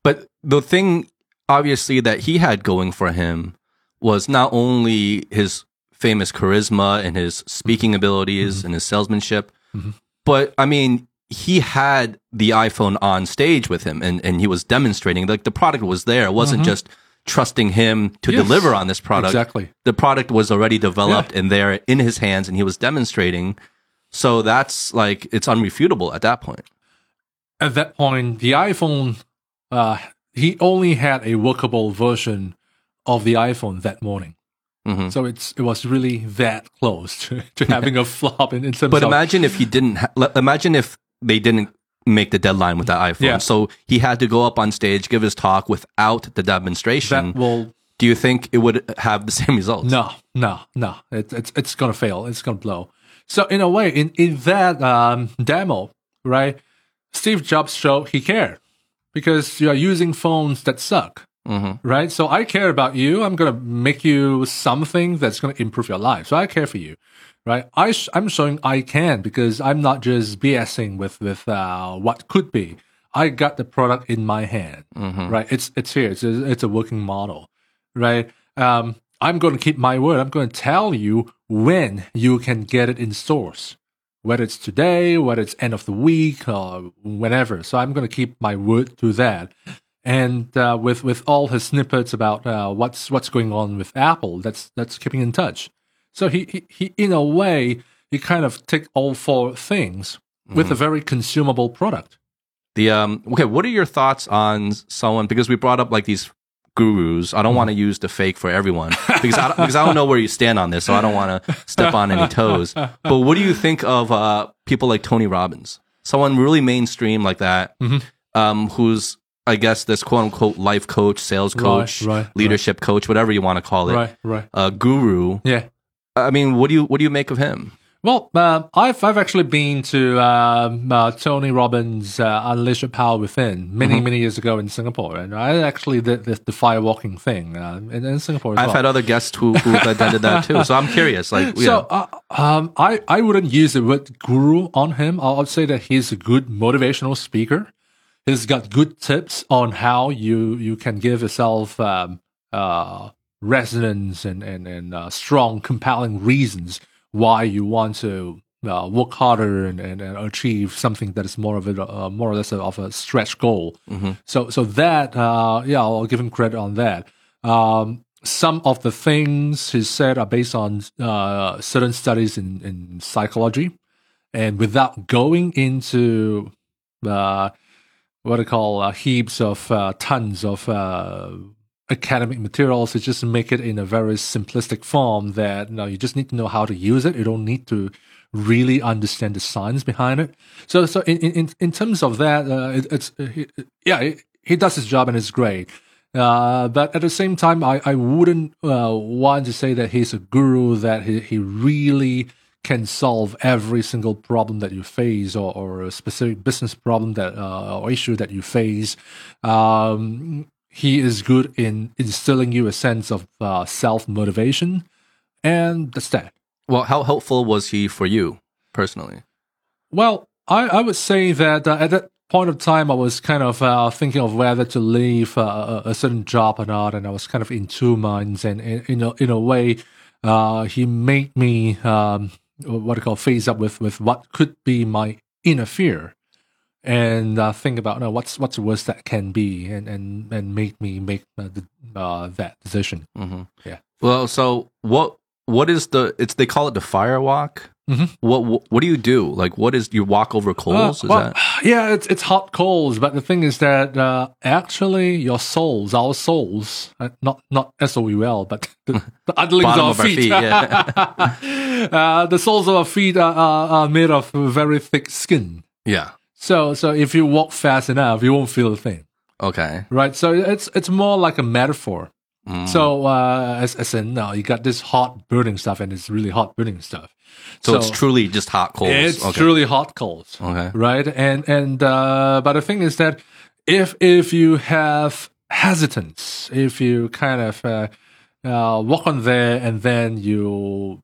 But the thing, obviously, that he had going for him was not only his famous charisma and his speaking abilities and his salesmanship, Mhm. but I mean, he had the iPhone on stage with him and, and he was demonstrating like the product was there. It wasn't just trusting him to Yes. deliver on this product. Exactly. The product was already developed and there in his hands and he was demonstrating. So that's like, it's unrefutable at that point. at that point, the iPhone, uh, he only had a workable version of the iPhone that morning. Mhm. So it's it was really that close to, to having a flop in, in terms But imagine if he didn't. Ha- imagine if they didn't make the deadline with that iPhone. Yeah. So he had to go up on stage, give his talk without the demonstration. that will Do you think it would have the same results? no no no it, it's it's gonna fail. It's gonna blow. So in a way, in in that um, demo, right, Steve Jobs showed he cared because you are using phones that suck. Mm-hmm. right? So I care about you. I'm gonna make you something that's gonna improve your life. So I care for you, right? I sh- I'm showing I can because I'm not just BSing with with uh, what could be. I got the product in my hand, Mm-hmm. right? It's it's here. It's a, it's a working model, right? Um, I'm going to keep my word. I'm going to tell you when you can get it in stores, whether it's today, whether it's end of the week, or whenever. So I'm going to keep my word to that and uh, with with all his snippets about uh, what's what's going on with Apple, that's that's keeping in touch. So he he, he in a way he kind of take all four things with a very consumable product. The um. Okay. What are your thoughts on someone? Because we brought up like these gurus. I don't want to use the fake for everyone because I don't, because I don't know where you stand on this, so I don't want to step on any toes. But what do you think of uh people like Tony Robbins? Someone really mainstream like that, Mhm. um, who's I guess this quote unquote life coach, sales coach, right, right. leadership coach, whatever you want to call it, Right, right. uh, guru. Yeah. I mean, what do you what do you make of him? Well, uh, I've I've actually been to um, uh, Tony Robbins' uh, Unleash Your Power Within many Mm-hmm. many years ago in Singapore, and I actually did the, the firewalking thing uh, in, in Singapore. As I've well. had other guests who who attended that too, so I'm curious. Like, So, uh, um, I, I wouldn't use the word guru on him. I would say that he's a good motivational speaker. He's got good tips on how you, you can give yourself um, uh, resonance and, and, and uh, strong, compelling reasons why you want to uh, work harder and, and, and achieve something that is more of a uh, more or less of a stretch goal. So so that uh, yeah, I'll give him credit on that. Um, some of the things he said are based on uh, certain studies in, in psychology, and without going into uh, what I call uh, heaps of uh, tons of uh, academic materials to just make it in a very simplistic form that you, know, you just need to know how to use it. You don't need to really understand the science behind it. So, so in in in terms of that, uh, it, it's it, yeah, it, he does his job and it's great. Uh, but at the same time, I, I wouldn't uh, want to say that he's a guru, that he, he really can solve every single problem that you face or, or a specific business problem that uh, or issue that you face. Um, he is good in instilling you a sense of uh, self motivation, and that's that. Well, how helpful was he for you personally? Well, I, I would say that uh, at that point of time, I was kind of uh, thinking of whether to leave uh, a, a, certain job or not, and I was kind of in two minds. And, and in a in a way, uh, he made me um, what I call face up with with what could be my inner fear, and uh, think about know, what's what's the worst that can be, and and and make me make uh, the, uh, that decision. Mm-hmm. Yeah. Well, so what what is the? It's they call it the fire walk. Mm-hmm. What, what, what do you do? Like, what is you walk over coals? Uh, well, yeah, it's it's hot coals, but the thing is that uh, actually your souls, our souls, uh, not not S O U L, but the, the underlings of our feet, feet yeah. Uh, the soles of our feet are, are, are made of very thick skin. Yeah. So so if you walk fast enough, you won't feel a thing. Okay. Right. So it's it's more like a metaphor. Mm. So uh, as as in, no, you got this hot burning stuff, and it's really hot burning stuff. So, so, it's truly just hot coals. It's okay. truly hot coals. Okay. Right. And and uh, but the thing is that if if you have hesitance, if you kind of uh, uh, walk on there and then you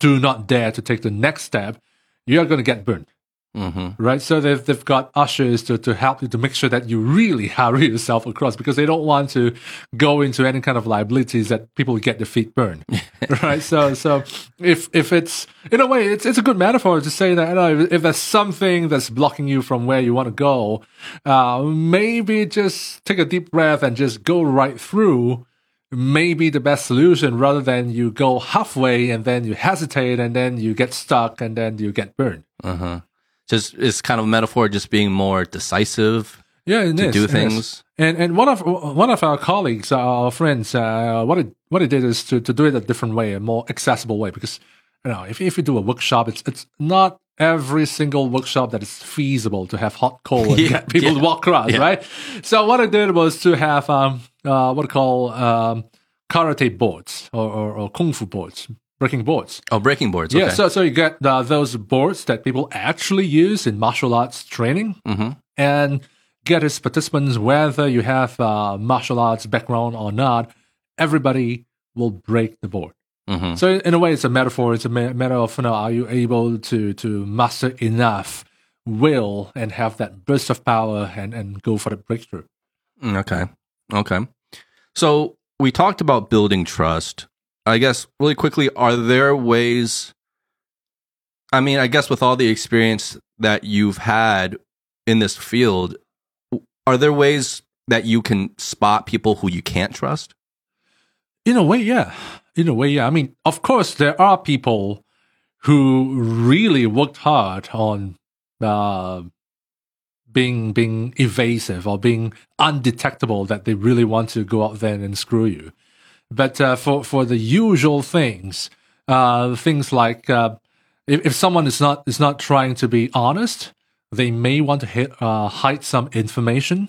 do not dare to take the next step, you are going to get burned. Mm-hmm. Right, so they've they've got ushers to, to help you to make sure that you really hurry yourself across because they don't want to go into any kind of liabilities that people get their feet burned. right, so so if if it's in a way it's it's a good metaphor to say that you know, if there's something that's blocking you from where you want to go, uh, maybe just take a deep breath and just go right through may be the best solution rather than you go halfway and then you hesitate and then you get stuck and then you get burned. Uh-huh just it's kind of a metaphor just being more decisive yeah to is, do things. And and one of one of our colleagues uh, our friends uh, what it what it did is to, to do it a different way a more accessible way because you know if, if you do a workshop it's it's not every single workshop that is feasible to have hot coal and yeah, get people yeah, walk across yeah. right? So what i did was to have um uh, what I call um, karate boards or, or, or kung fu boards breaking boards. Oh, breaking boards. Okay. Yeah, so so you get uh, those boards that people actually use in martial arts training, mm-hmm. and get as participants whether you have uh, martial arts background or not. Everybody will break the board. Mm-hmm. So in a way, it's a metaphor. It's a matter of you know, are you able to to master enough will and have that burst of power and and go for the breakthrough. Mm, okay, okay. So we talked about building trust I guess really quickly, are there ways? I mean, I guess with all the experience that you've had in this field, are there ways that you can spot people who you can't trust? In a way, yeah. In a way, yeah. I mean, of course, there are people who really worked hard on uh, being being evasive or being undetectable that they really want to go out there and screw you. But uh, for for the usual things, uh, things like uh, if, if someone is not is not trying to be honest, they may want to hit, uh, hide some information.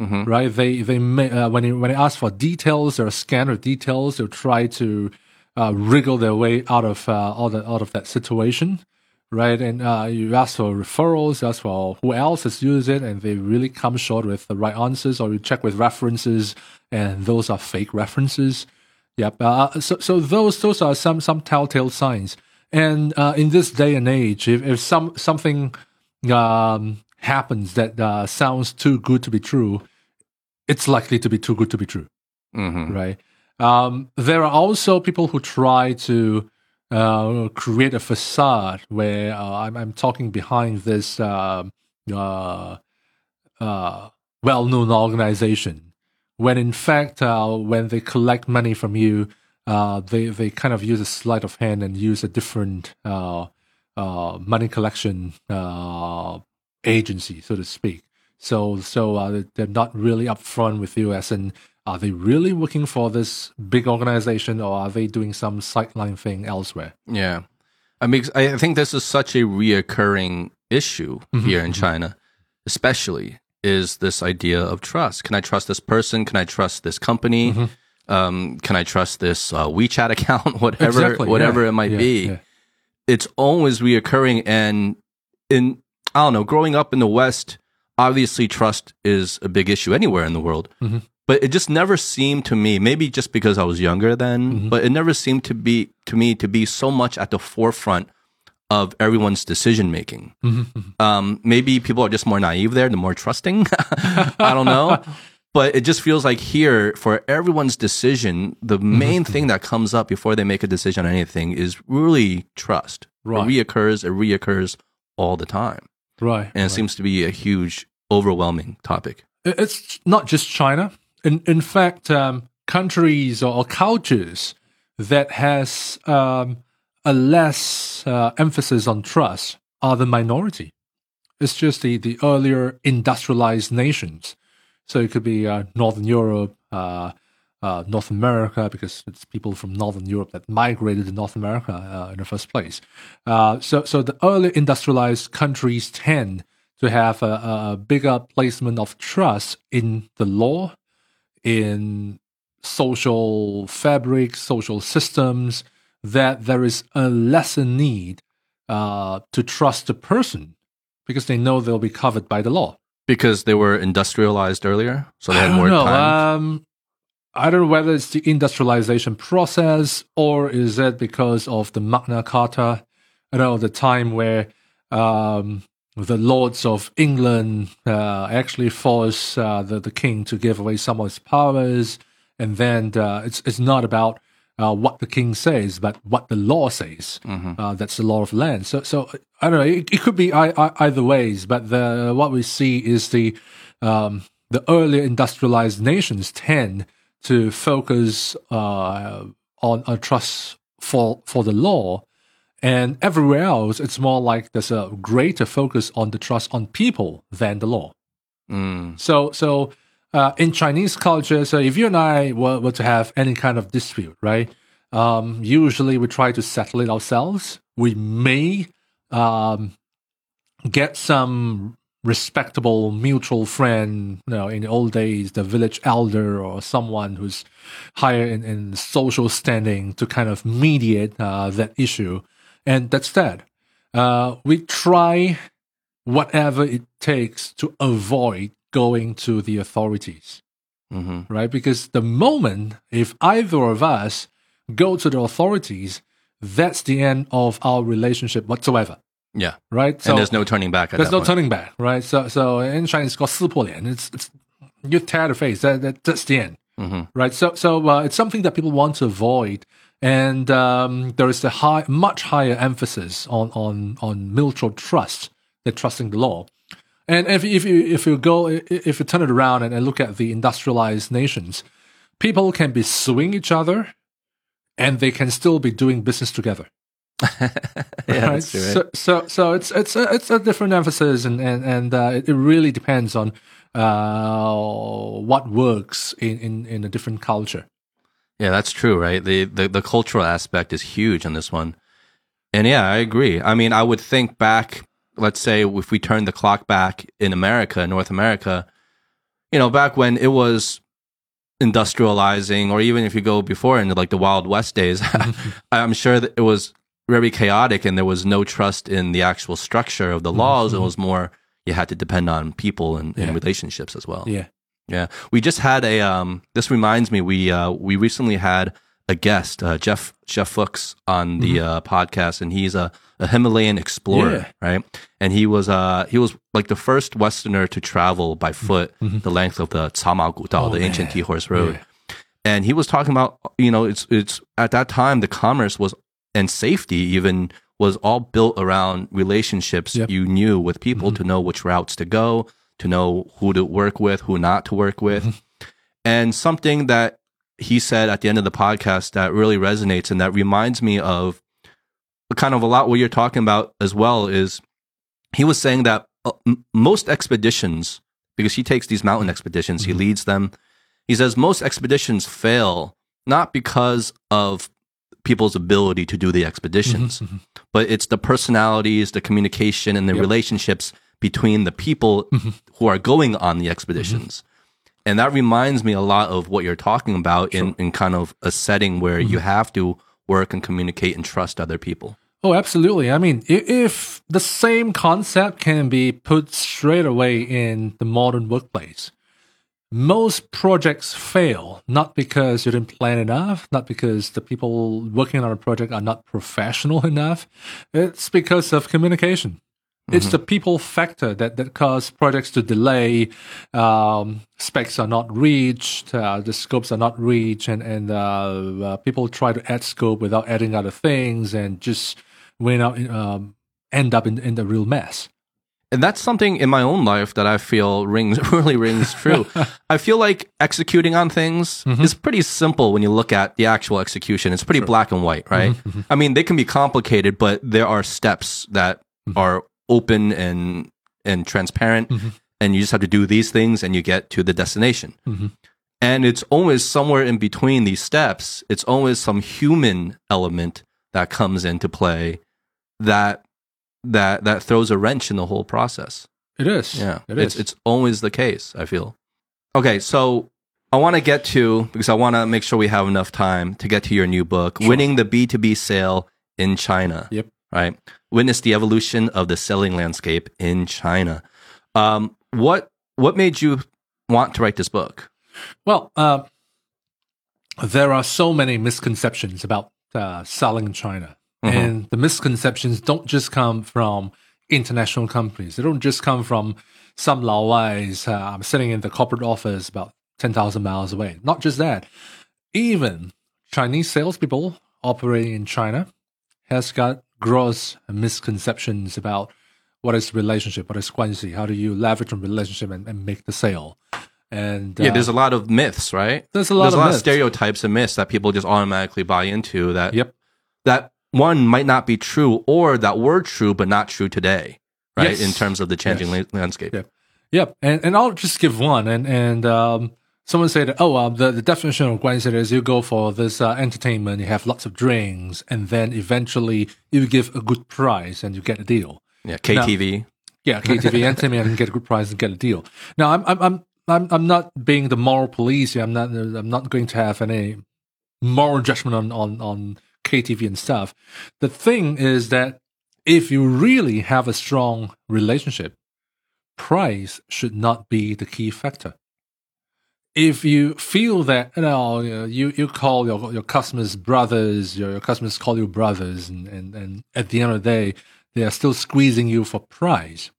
Mm-hmm. Right? They they may uh, when they, when they ask for details or scan of details, they'll try to uh, wriggle their way out of all the, out of that situation right? And uh, you ask for referrals, you ask for who else has used it, and they really come short with the right answers, or you check with references, and those are fake references. Yep. Uh, so, so those those are some some telltale signs. And uh, in this day and age, if, if some something um, happens that uh, sounds too good to be true, it's likely to be too good to be true, mm-hmm. right? Um, there are also people who try to uh, create a facade where uh, I'm, I'm talking behind this um, uh, uh, well-known organization when in fact, uh, when they collect money from you, uh, they they kind of use a sleight of hand and use a different uh, uh money collection uh, agency, so to speak, So so uh, they're not really upfront with you as in are they really working for this big organization or are they doing some sideline thing elsewhere? Yeah. I mean, I think this is such a reoccurring issue Mm-hmm, here in China, especially is this idea of trust. Can I trust this person? Can I trust this company? Mm-hmm. Um, can I trust this uh, WeChat account? whatever, Exactly, whatever yeah, it might yeah, be. yeah. It's always reoccurring. And in, I don't know, growing up in the West, obviously trust is a big issue anywhere in the world. Mm-hmm. But it just never seemed to me, maybe just because I was younger then, Mm-hmm. but it never seemed to be to me to be so much at the forefront of everyone's decision making. Mm-hmm, Um, maybe people are just more naive there, the more trusting. I don't know. But it just feels like here, for everyone's decision, the Mm-hmm, main thing that comes up before they make a decision on anything is really trust. Right. It reoccurs, it reoccurs all the time. Right. And it seems to be a huge, overwhelming topic. It's not just China. In in fact, um, countries or, or cultures that has um, a less uh, emphasis on trust are the minority. It's just the, the earlier industrialized nations. So it could be uh, Northern Europe, uh, uh, North America, because it's people from Northern Europe that migrated to North America uh, in the first place. Uh, so, so the early industrialized countries tend to have a, a bigger placement of trust in the law, in social fabric, social systems, that there is a lesser need uh, to trust the person because they know they'll be covered by the law. Because they were industrialized earlier, so they had more know. time. Um, I don't know whether it's the industrialization process or is it because of the Magna Carta, you know, the time where um, the lords of England uh, actually force uh, the, the king to give away some of his powers. And then uh, it's, it's not about uh, what the king says, but what the law says. Uh, that's the law of land. So, so I don't know. It, it could be I, I, either ways, but the, what we see is the um, the earlier industrialized nations tend to focus uh, on a trust for for the law, and everywhere else it's more like there's a greater focus on the trust on people than the law. Mm. So so uh, in Chinese culture, so if you and I were, were to have any kind of dispute, right? Um, usually we try to settle it ourselves. We may um, get some respectable mutual friend, you know, in the old days, the village elder or someone who's higher in, in social standing to kind of mediate uh, that issue. And that's that. Uh, we try whatever it takes to avoid going to the authorities, hmm right? Because the moment if either of us go to the authorities, that's the end of our relationship whatsoever, Yeah. right? and there's no turning back at there's that no point. turning back, right? So, so in Chinese, it's called 撕破脸. It's, it's you tear the face. That, that that's the end, Mhm. right? So, so uh, it's something that people want to avoid, and um, there is a high, much higher emphasis on on on mutual trust than trusting the law. And if if you if you go if you turn it around and, and look at the industrialized nations, people can be suing each other, and they can still be doing business together yeah, that's true, right? so, so, so it's it's a, it's a different emphasis, and and and uh, it, it really depends on uh, what works in, in in a different culture. Yeah, that's true, right? The, the the cultural aspect is huge on this one. And yeah, I agree. I mean, I would think back, let's say if we turn the clock back in America, North America, you know, back when it was industrializing or even if you go before into like the Wild West days, I'm sure that it was very chaotic and there was no trust in the actual structure of the laws. It was more you had to depend on people and, and relationships as well. Yeah, Yeah, we just had a. Um, this reminds me, we uh, we recently had a guest, uh, Jeff Jeff Fuchs, on the uh, podcast, and he's a, a Himalayan explorer, Yeah. right? And he was uh he was like the first Westerner to travel by foot the length of the Chama Gudao, Oh, the ancient man. Tea Horse Road. Yeah. And he was talking about, you know, it's it's at that time the commerce was and safety even was all built around relationships Yep. you knew with people to know which routes to go, to know who to work with, who not to work with. And something that he said at the end of the podcast that really resonates and that reminds me of kind of a lot what you're talking about as well is he was saying that uh, most expeditions because he takes these mountain expeditions, he mm-hmm. leads them. He says most expeditions fail not because of people's ability to do the expeditions, mm-hmm, mm-hmm. but it's the personalities, the communication, and the Yep. relationships between the people who are going on the expeditions. And that reminds me a lot of what you're talking about in, in kind of a setting where you mm-hmm. have to work and communicate and trust other people. Oh, absolutely. I mean, if the same concept can be put straight away in the modern workplace, most projects fail not because you didn't plan enough, not because the people working on a project are not professional enough. It's because of communication. It's the people factor that, that cause projects to delay. Um, specs are not reached, uh, the scopes are not reached, and and uh, uh, people try to add scope without adding other things, and just went out um, end up in, in the real mess. And that's something in my own life that I feel rings really rings true. I feel like executing on things is pretty simple when you look at the actual execution. It's pretty black and white, right? I mean, they can be complicated, but there are steps that are open and and transparent mm-hmm. and you just have to do these things and you get to the destination. Mm-hmm. And it's always somewhere in between these steps, it's always some human element that comes into play that that that throws a wrench in the whole process. It is. Yeah, it it's is. it's always the case. I feel. Okay, so I want to get to because I want to make sure we have enough time to get to your new book, "Winning the B two B Sale in China." Yep. Right. Witness the evolution of the selling landscape in China. Um, what what made you want to write this book? Well, uh, there are so many misconceptions about uh, selling in China. And the misconceptions don't just come from international companies. They don't just come from some Laowais uh, sitting in the corporate office about 10,000 miles away. Not just that. Even Chinese salespeople operating in China has got gross misconceptions about what is relationship, what is 关系, how do you leverage a relationship and, and make the sale. And Yeah, uh, there's a lot of myths, right? There's a lot there's of a lot of stereotypes and myths that people just automatically buy into. That Yep. that one might not be true, or that were true but not true today, right? Yes. In terms of the changing Yes. landscape. Yep. Yep. And and I'll just give one. And and um, someone said, oh, uh, the the definition of 关系 is you go for this uh, entertainment, you have lots of drinks, and then eventually you give a good price and you get a deal. Yeah, KTV. Yeah, KTV entertainment and get a good price and get a deal. Now, I'm I'm I'm I'm, I'm not being the moral police. here. I'm not I'm not going to have any moral judgment on on on KTV and stuff. The thing is that if you really have a strong relationship, price should not be the key factor. If you feel that you know you you call your your customers brothers, your, your customers call you brothers, and, and and at the end of the day they are still squeezing you for price,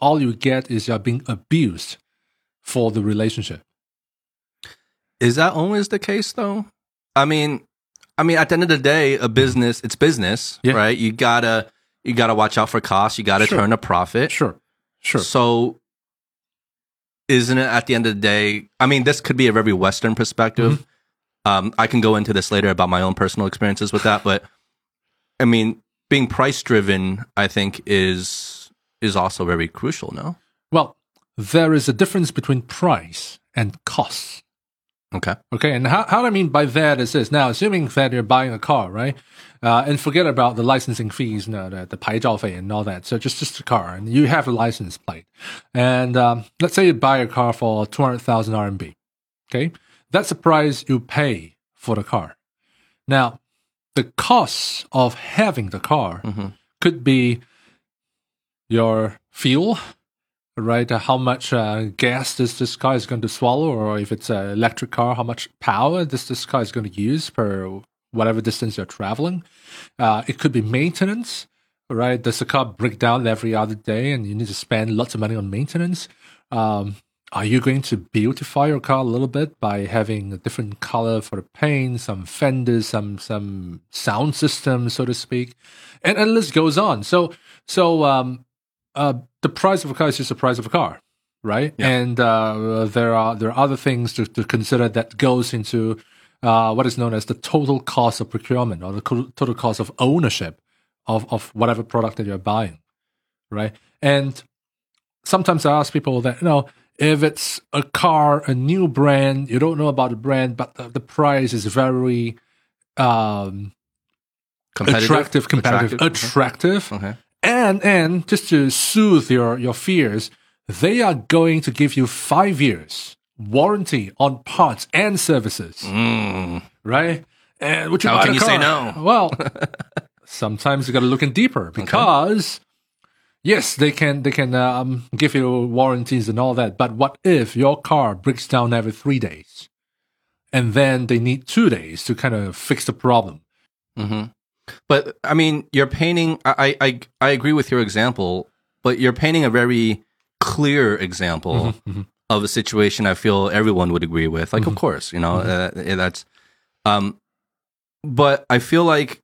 all you get is you're being abused for the relationship. Is that always the case though? I mean, I mean, at the end of the day, a business, it's business, Yeah. right? You gotta, you gotta watch out for costs. You gotta Sure. turn a profit. Sure, sure. So, isn't it at the end of the day? I mean, this could be a very Western perspective. Mm-hmm. Um, I can go into this later about my own personal experiences with that, but I mean, being price driven, I think is is also very crucial. No, Well, there is a difference between price and cost. okay, Okay, and how, how I mean by that is this. Now, assuming that you're buying a car, right? Uh, and forget about the licensing fees, you know, the, the 牌照费 and all that. So just, just a car, and you have a license plate. And um, let's say you buy a car for 200,000 RMB. Okay, that's the price you pay for the car. Now, the cost of having the car could be your fuel, right? Uh, how much uh, gas this this car is going to swallow, or if it's an electric car, how much power this this car is going to use per whatever distance you're traveling. Uh, it could be maintenance, right? Does the car break down every other day, and you need to spend lots of money on maintenance? Um, are you going to beautify your car a little bit by having a different color for the paint, some fenders, some some sound system, so to speak, and and list goes on. So so um, uh, the price of a car is just the price of a car, right? Yeah. And uh, there are there are other things to, to consider that goes into uh, what is known as the total cost of procurement or the total cost of ownership of of whatever product that you're buying, right? And sometimes I ask people that you know If it's a car, a new brand, you don't know about the brand, but the, the price is very um, Competitive? attractive, competitive, Attractive? attractive, Okay. And and just to soothe your your fears, they are going to give you five years warranty on parts and services, Mm. right? And would you How can you say no? Well, sometimes you got to look in deeper because yes, they can they can um, give you warranties and all that. But what if your car breaks down every three days, and then they need two days to kind of fix the problem? hmm But I mean, you're painting. I, I I agree with your example, but you're painting a very clear example Mhm. of a situation. I feel everyone would agree with. Like, of Mhm. course, you know uh, that's. Um, but I feel like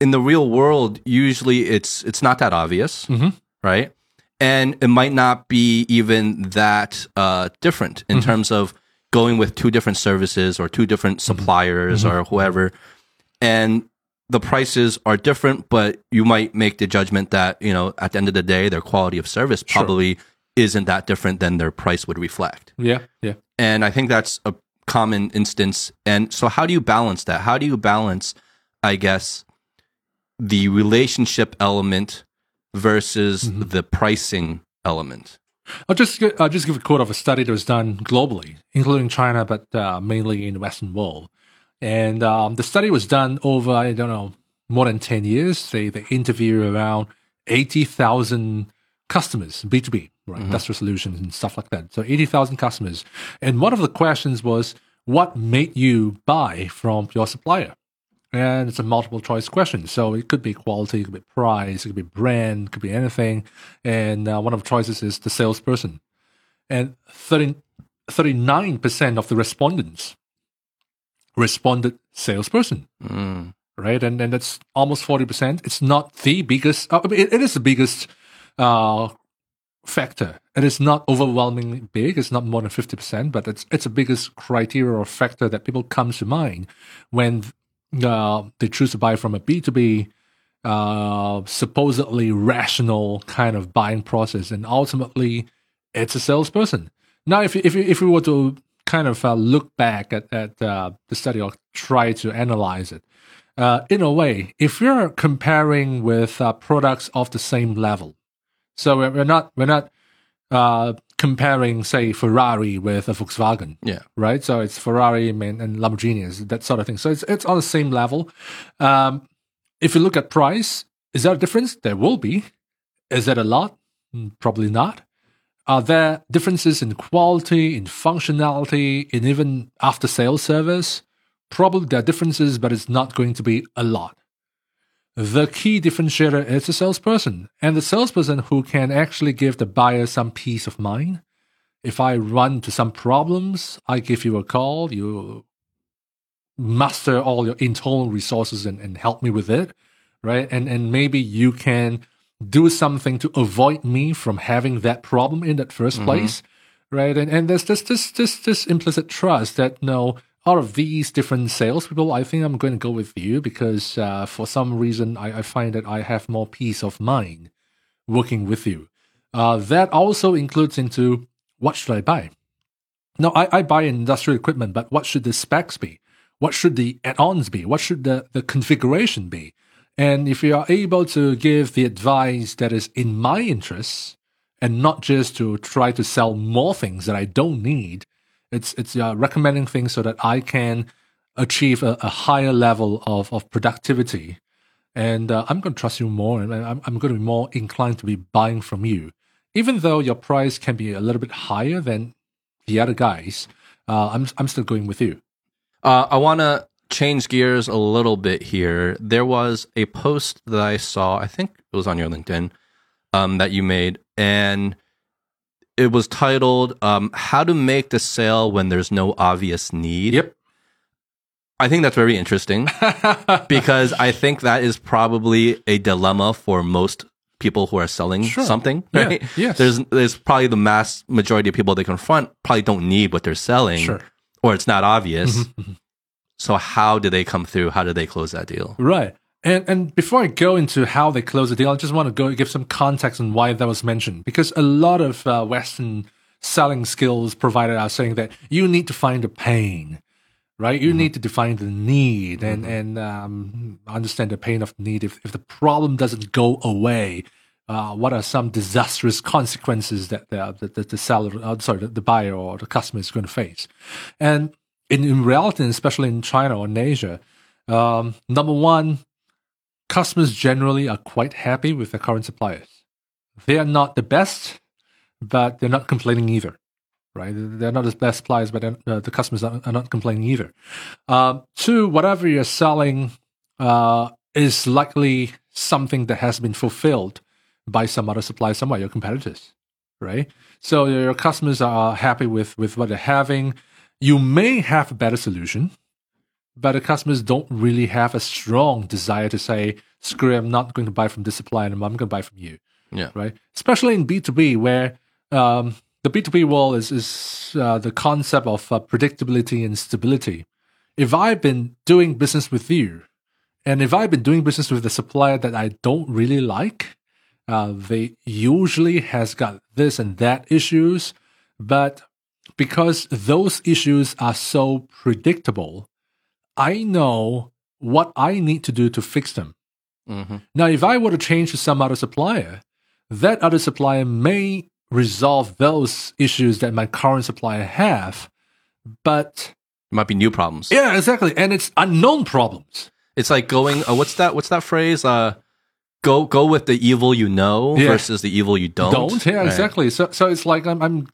in the real world, usually it's it's not that obvious, Mhm. right? And it might not be even that uh, different in Mhm. terms of going with two different services or two different suppliers or whoever, and the prices are different, but you might make the judgment that you know at the end of the day, their quality of service Sure. probably isn't that different than their price would reflect. Yeah, yeah. And I think that's a common instance. And so, how do you balance that? How do you balance, I guess, the relationship element versus Mm-hmm. the pricing element? I'll just I'll just give a quote of a study that was done globally, including China, but uh, mainly in the Western world. And um, the study was done over I don't know more than ten years. They they interview around eighty thousand customers, B two B, right, industrial solutions and stuff like that. So eighty thousand customers. And one of the questions was, what made you buy from your supplier? And it's a multiple choice question. So it could be quality, it could be price, it could be brand, it could be anything. And uh, one of the choices is the salesperson. And 30, 39% of the respondents responded salesperson, Mm. right? And, and that's almost 40%. It's not the biggest, uh, I mean, it, it is the biggest uh, factor. It is not overwhelmingly big. It's not more than 50%, but it's, it's the biggest criteria or factor that people come to mind when uh, they choose to buy from a B2B, uh, supposedly rational kind of buying process. And ultimately, it's a salesperson. Now, if, if, you- if we were to kind of uh, look back at, at uh, the study or try to analyze it, uh, in a way, if you're comparing with uh, products of the same level, so we're not we're not uh, comparing, say, Ferrari with a Volkswagen Yeah. right? So it's Ferrari and, and Lamborghini, is that sort of thing. So it's it's on the same level. Um, if you look at price, is there a difference? There will be. Is that a lot? Mm, Probably not. Are there differences in quality, in functionality, in even after sales service? Probably there are differences, but it's not going to be a lot. The key differentiator is the salesperson, and the salesperson who can actually give the buyer some peace of mind if I run into some problems, I give you a call, you muster all your internal resources and, and help me with it, right? And and maybe you can do something to avoid me from having that problem in that 1st place, right? And and there's this this this this implicit trust that no, out of these different salespeople, I think I'm going to go with you because uh, for some reason I, I find that I have more peace of mind working with you. Uh, that also includes into what should I buy? No, I, I buy industrial equipment, but what should the specs be? What should the add-ons be? What should the, the configuration be? And if you are able to give the advice that is in my interests and not just to try to sell more things that I don't need, it's it's uh, recommending things so that I can achieve a, a higher level of, of productivity. And uh, I'm going to trust you more, and I'm, I'm going to be more inclined to be buying from you, even though your price can be a little bit higher than the other guys. Uh, I'm I'm still going with you. Uh, I want to change gears a little bit here. There was a post that I saw, I think it was on your LinkedIn, um, that you made, and it was titled um, "How to Make the Sale When There's No Obvious Need." Yep. I think that's very interesting because I think that is probably a dilemma for most people who are selling Sure. something. Yeah. Right? Yes. There's there's probably the mass majority of people they confront probably don't need what they're selling, Sure. or it's not obvious. Mhm. So how did they come through? How did they close that deal? Right. And and before I go into how they close the deal, I just want to go give some context on why that was mentioned because a lot of uh, Western selling skills provided are saying that you need to find the pain, right? You need to define the need and and um, understand the pain of the need. If if the problem doesn't go away, uh, what are some disastrous consequences that the the, the, the seller, uh, sorry, the, the buyer or the customer is going to face? And in, in reality, especially in China or in Asia, um, number one, customers generally are quite happy with their current suppliers. They are not the best, but they're not complaining either. Right? They're not the best suppliers, but uh, the customers are, are, not complaining either. Um, two, whatever you're selling uh, is likely something that has been fulfilled by some other supplier somewhere, your competitors, right? So your customers are happy with, with what they're having. You may have a better solution, but the customers don't really have a strong desire to say, screw it, I'm not going to buy from this supplier anymore, I'm going to buy from you. Yeah. Right? Especially in B2B, where um, the B2B world is, is uh, the concept of uh, predictability and stability. If I've been doing business with you, and if I've been doing business with a supplier that I don't really like, uh, they usually has got this and that issues, but because those issues are so predictable, I know what I need to do to fix them. Mm-hmm. Now, if I were to change to some other supplier, that other supplier may resolve those issues that my current supplier have, but It might be new problems. yeah, exactly, and it's unknown problems. It's like going. Uh, what's that? What's that phrase? Uh, go go with the evil you know Yeah. versus the evil you don't. Don't, yeah, Right. exactly. So, so it's like I'm, I'm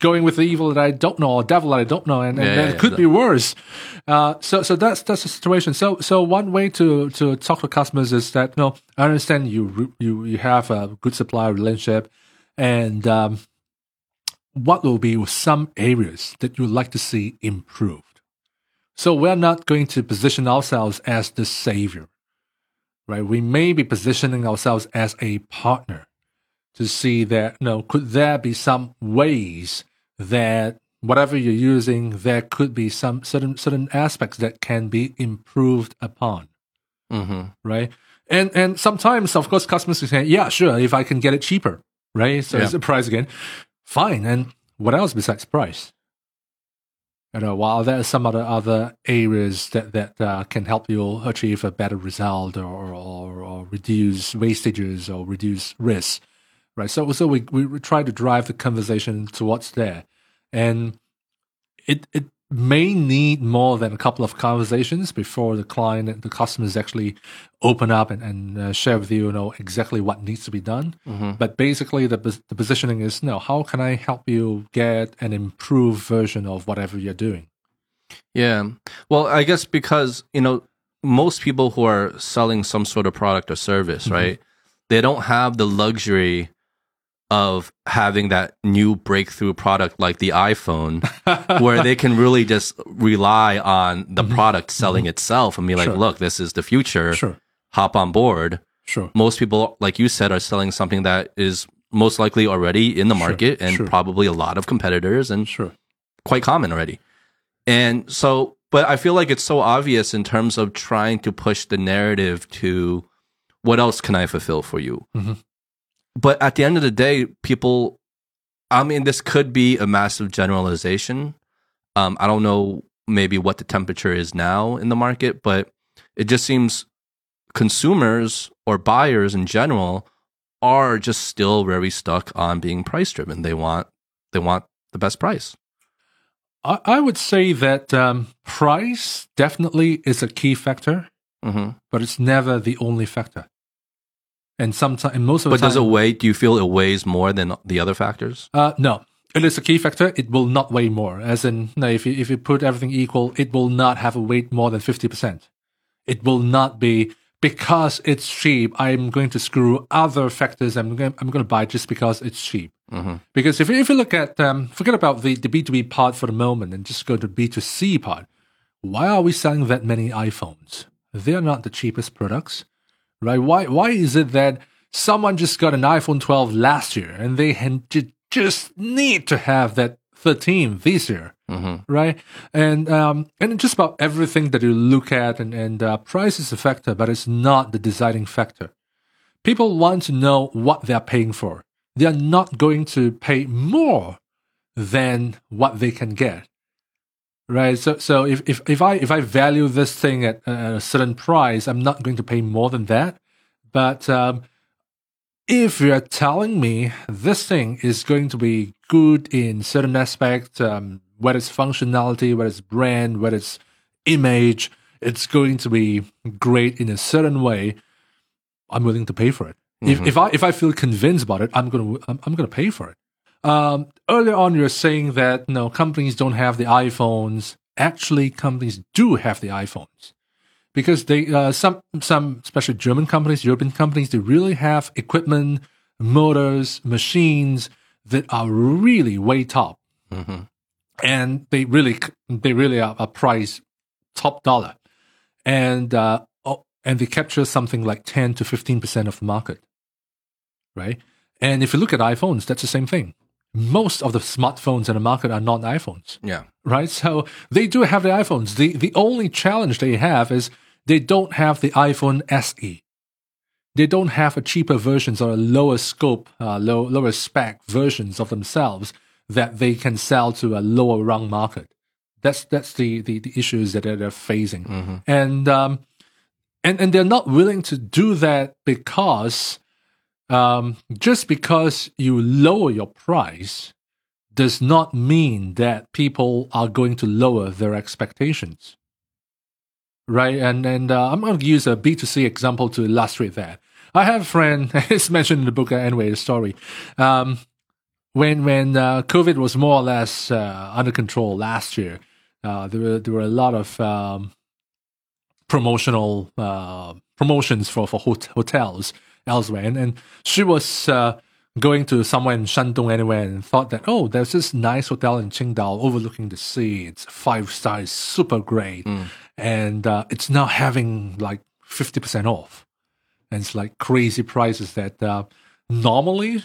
going with the evil that I don't know, or devil that I don't know, and, and Yeah, yeah, it could yeah. be worse. Uh, so, so that's that's the situation. So, so one way to to talk to customers is that no, I understand you you you have a good supplier relationship, and um, what will be some areas that you'd like to see improved. So we're not going to position ourselves as the savior, right? We may be positioning ourselves as a partner to see that you know could there be some ways that whatever you're using there could be some certain certain aspects that can be improved upon. Mm-hmm. right? And and sometimes of course customers can say yeah sure if i can get it cheaper. Right? So Yeah. it's the price again. Fine. And what else besides price? You know while there are some other other areas that that uh, can help you achieve a better result or, or or reduce wastages or reduce risks right so so we we try to drive the conversation towards there and it it may need more than a couple of conversations before the client and the customers actually open up and, and uh, share with you, you know, exactly what needs to be done. Mm-hmm. But basically, the the positioning is, no, how can I help you get an improved version of whatever you're doing? Yeah. Well, I guess because, you know, most people who are selling some sort of product or service, Mhm. right? They don't have the luxury of having that new breakthrough product like the iPhone where they can really just rely on the product selling itself and be like, Mm-hmm. Sure. look, this is the future. Sure, Hop on board. sure, Most people, like you said, are selling something that is most likely already in the Sure, market and sure. probably a lot of competitors and sure. quite common already. And so, but I feel like it's so obvious in terms of trying to push the narrative to what else can I fulfill for you? Mhm. But at the end of the day, people, I mean, this could be a massive generalization. Um, I don't know maybe what the temperature is now in the market, but it just seems consumers or buyers in general are just still very stuck on being price driven. They want they want the best price. I, I would say that um, price definitely is a key factor, hmm but it's never the only factor. And sometimes, and most of the But time, does it weigh? Do you feel it weighs more than the other factors? Uh, no, it is a key factor. It will not weigh more. As in, no, if you if you put everything equal, it will not have a weight more than fifty percent. It will not be because it's cheap. I'm going to screw other factors. I'm going I'm going to buy just because it's cheap. hmm Because if you, if you look at um, forget about the the B two B part for the moment and just go to B two C part. Why are we selling that many iPhones? They are not the cheapest products, right? Why why is it that someone just got an iPhone 12 last year and they just need to have that 13 this year, hmm right? And um, and just about everything that you look at and and uh, price is a factor, but it's not the deciding factor. People want to know what they're paying for. They are not going to pay more than what they can get. Right. So, so if, if, if I, if I value this thing at a certain price, I'm not going to pay more than that. But, um, if you're telling me this thing is going to be good in certain aspects, um, whether it's functionality, whether it's brand, whether it's image, it's going to be great in a certain way, I'm willing to pay for it. Mm-hmm. If, if I if I feel convinced about it, I'm gonna I'm, I'm gonna pay for it. Um, earlier on, you were saying that you know companies don't have the iPhones. Actually, companies do have the iPhones because they uh, some some especially German companies, European companies, they really have equipment, motors, machines that are really way top, Mhm. and they really they really are, are priced top dollar, and uh, oh, and they capture something like ten to fifteen percent of the market, right? And if you look at iPhones, that's the same thing. Most of the smartphones in the market are not iPhones Yeah. right? So they do have the iPhones. The the only challenge they have is they don't have the iPhone SE. They don't have a cheaper versions or a lower scope, uh, low, lower spec versions of themselves that they can sell to a lower rung market. That's that's the the, the issues that they're, they're facing, and um, and and they're not willing to do that because um, just because you lower your price does not mean that people are going to lower their expectations. Right? And and uh, I'm going to use a B2C example to illustrate that. I have a friend, it's mentioned in the book anyway, the story. Um, when when uh, COVID was more or less uh, under control last year, uh, there were there were a lot of um, promotional uh, promotions for for hot- hotels elsewhere, and, and she was uh, going to somewhere in Shandong anywhere, and thought that oh, there's this nice hotel in Qingdao overlooking the sea. It's five stars, super great, and uh, it's now having like fifty percent off, and it's like crazy prices that uh, normally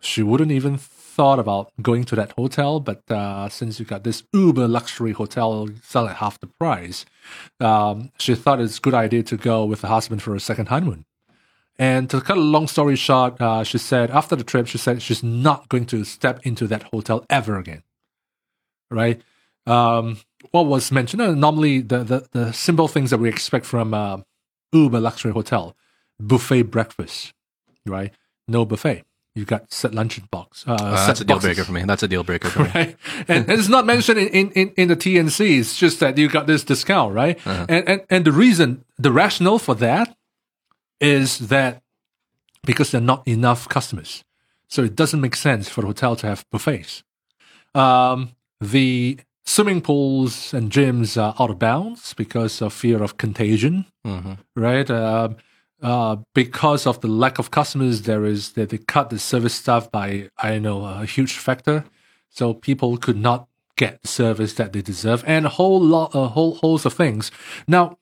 she wouldn't even thought about going to that hotel, but uh, since you got this uber luxury hotel selling at half the price, um, she thought it's a good idea to go with the husband for a second honeymoon. And to cut a long story short, uh, she said after the trip, she said she's not going to step into that hotel ever again. Right? Um, what was mentioned? uh, normally, the, the the simple things that we expect from uh, uber luxury hotel, buffet breakfast, right? No buffet. You got set luncheon box. Uh, Uh, set that's a deal boxes breaker for me. That's a deal breaker for me. right? And, and it's not mentioned in, in, in, in the TNC. It's just that you got this discount, right? Uh-huh. And, and and the reason, the rationale for that is that because there are not enough customers, so it doesn't make sense for the hotel to have buffets. Um, the swimming pools and gyms are out of bounds because of fear of contagion Mhm. right? Um uh, because of the lack of customers, there is that they cut the service staff by I know a huge factor, so people could not get the service that they deserve, and a whole lot, a whole host of things. Now,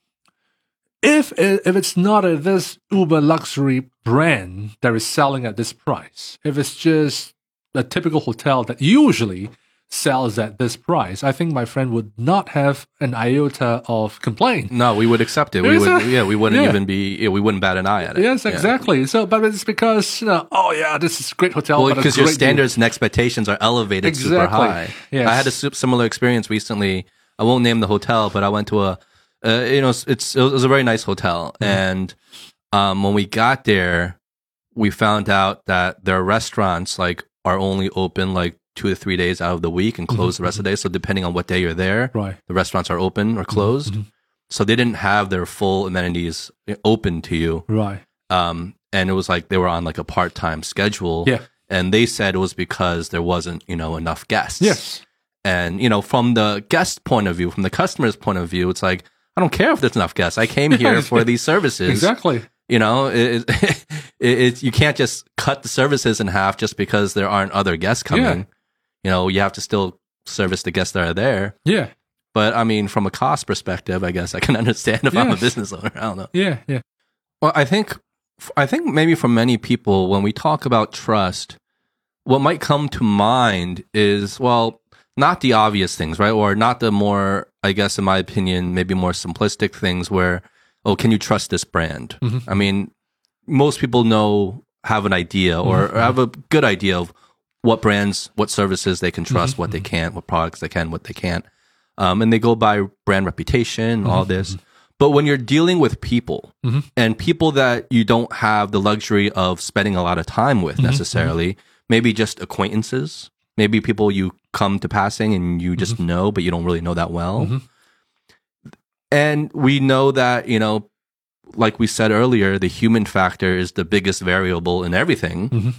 if if it's not a, this uber luxury brand that is selling at this price, if it's just a typical hotel that usually sells at this price, I think my friend would not have an iota of complaint. No, we would accept it. We would, it? yeah, we wouldn't Yeah. even be, yeah, we wouldn't bat an eye at it. Yes, Yeah. exactly. So, but it's because you know, oh yeah, this is a great hotel. Well, because your great deal. standards and expectations are elevated super high. Yes. I had a similar experience recently. I won't name the hotel, but I went to a, uh, you know, it's, it was a very nice hotel, Mm-hmm. and um, when we got there, we found out that their restaurants like are only open like two to three days out of the week and close the rest of the day. So depending on what day you're there, Mm-hmm. Right. the restaurants are open or closed. Mm-hmm. So they didn't have their full amenities eh, open to you Right. um, and it was like they were on like a part time schedule. Yeah. And they said it was because there wasn't, you know, enough guests. Yes. And, you know, from the guest point of view, from the customer's point of view, it's like, I don't care if there's enough guests. I came here for these services. Exactly. You know, it, it, it, you can't just cut the services in half just because there aren't other guests coming. Yeah. You know, you have to still service the guests that are there. Yeah. But I mean, from a cost perspective, I guess I can understand if I'm a business owner. I don't know. Yeah. Yeah. Well, I think I think maybe for many people when we talk about trust, what might come to mind is well, not the obvious things, right? Or not the more, I guess, in my opinion, maybe more simplistic things where, oh, can you trust this brand? Mm-hmm. I mean, most people know, have an idea or, or have a good idea of what brands, what services they can trust, mm-hmm. what they can't, what products they can, what they can't. Um, and they go by brand reputation, all this. But when you're dealing with people and people that you don't have the luxury of spending a lot of time with necessarily, maybe just acquaintances, maybe people you come to passing and you just mm-hmm. know, but you don't really know that well. Mm-hmm. And we know that, you know, like we said earlier, the human factor is the biggest variable in everything. Mm-hmm.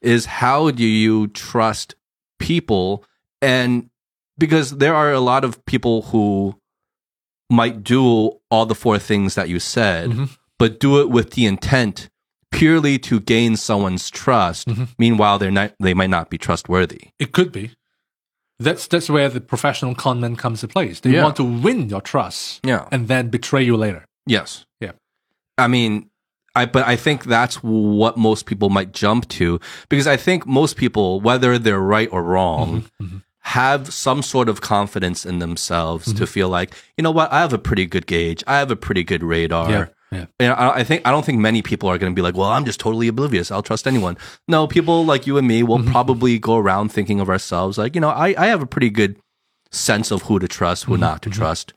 Is how do you trust people? And because there are a lot of people who might do all the four things that you said, but do it with the intent purely to gain someone's trust. Meanwhile, they're not, they might not be trustworthy. It could be. That's that's where the professional conman comes to place. They Yeah. want to win your trust Yeah. and then betray you later. Yes. Yeah. I mean, I but I think that's what most people might jump to because I think most people, whether they're right or wrong, Mm-hmm. have some sort of confidence in themselves Mm-hmm. to feel like, you know what, I have a pretty good gauge, I have a pretty good radar. Yeah, yeah. I, I think I don't think many people are going to be like, well, I'm just totally oblivious. I'll trust anyone. No, people like you and me will Mm-hmm. probably go around thinking of ourselves like, you know, I, I have a pretty good sense of who to trust, Mm-hmm. who not to trust,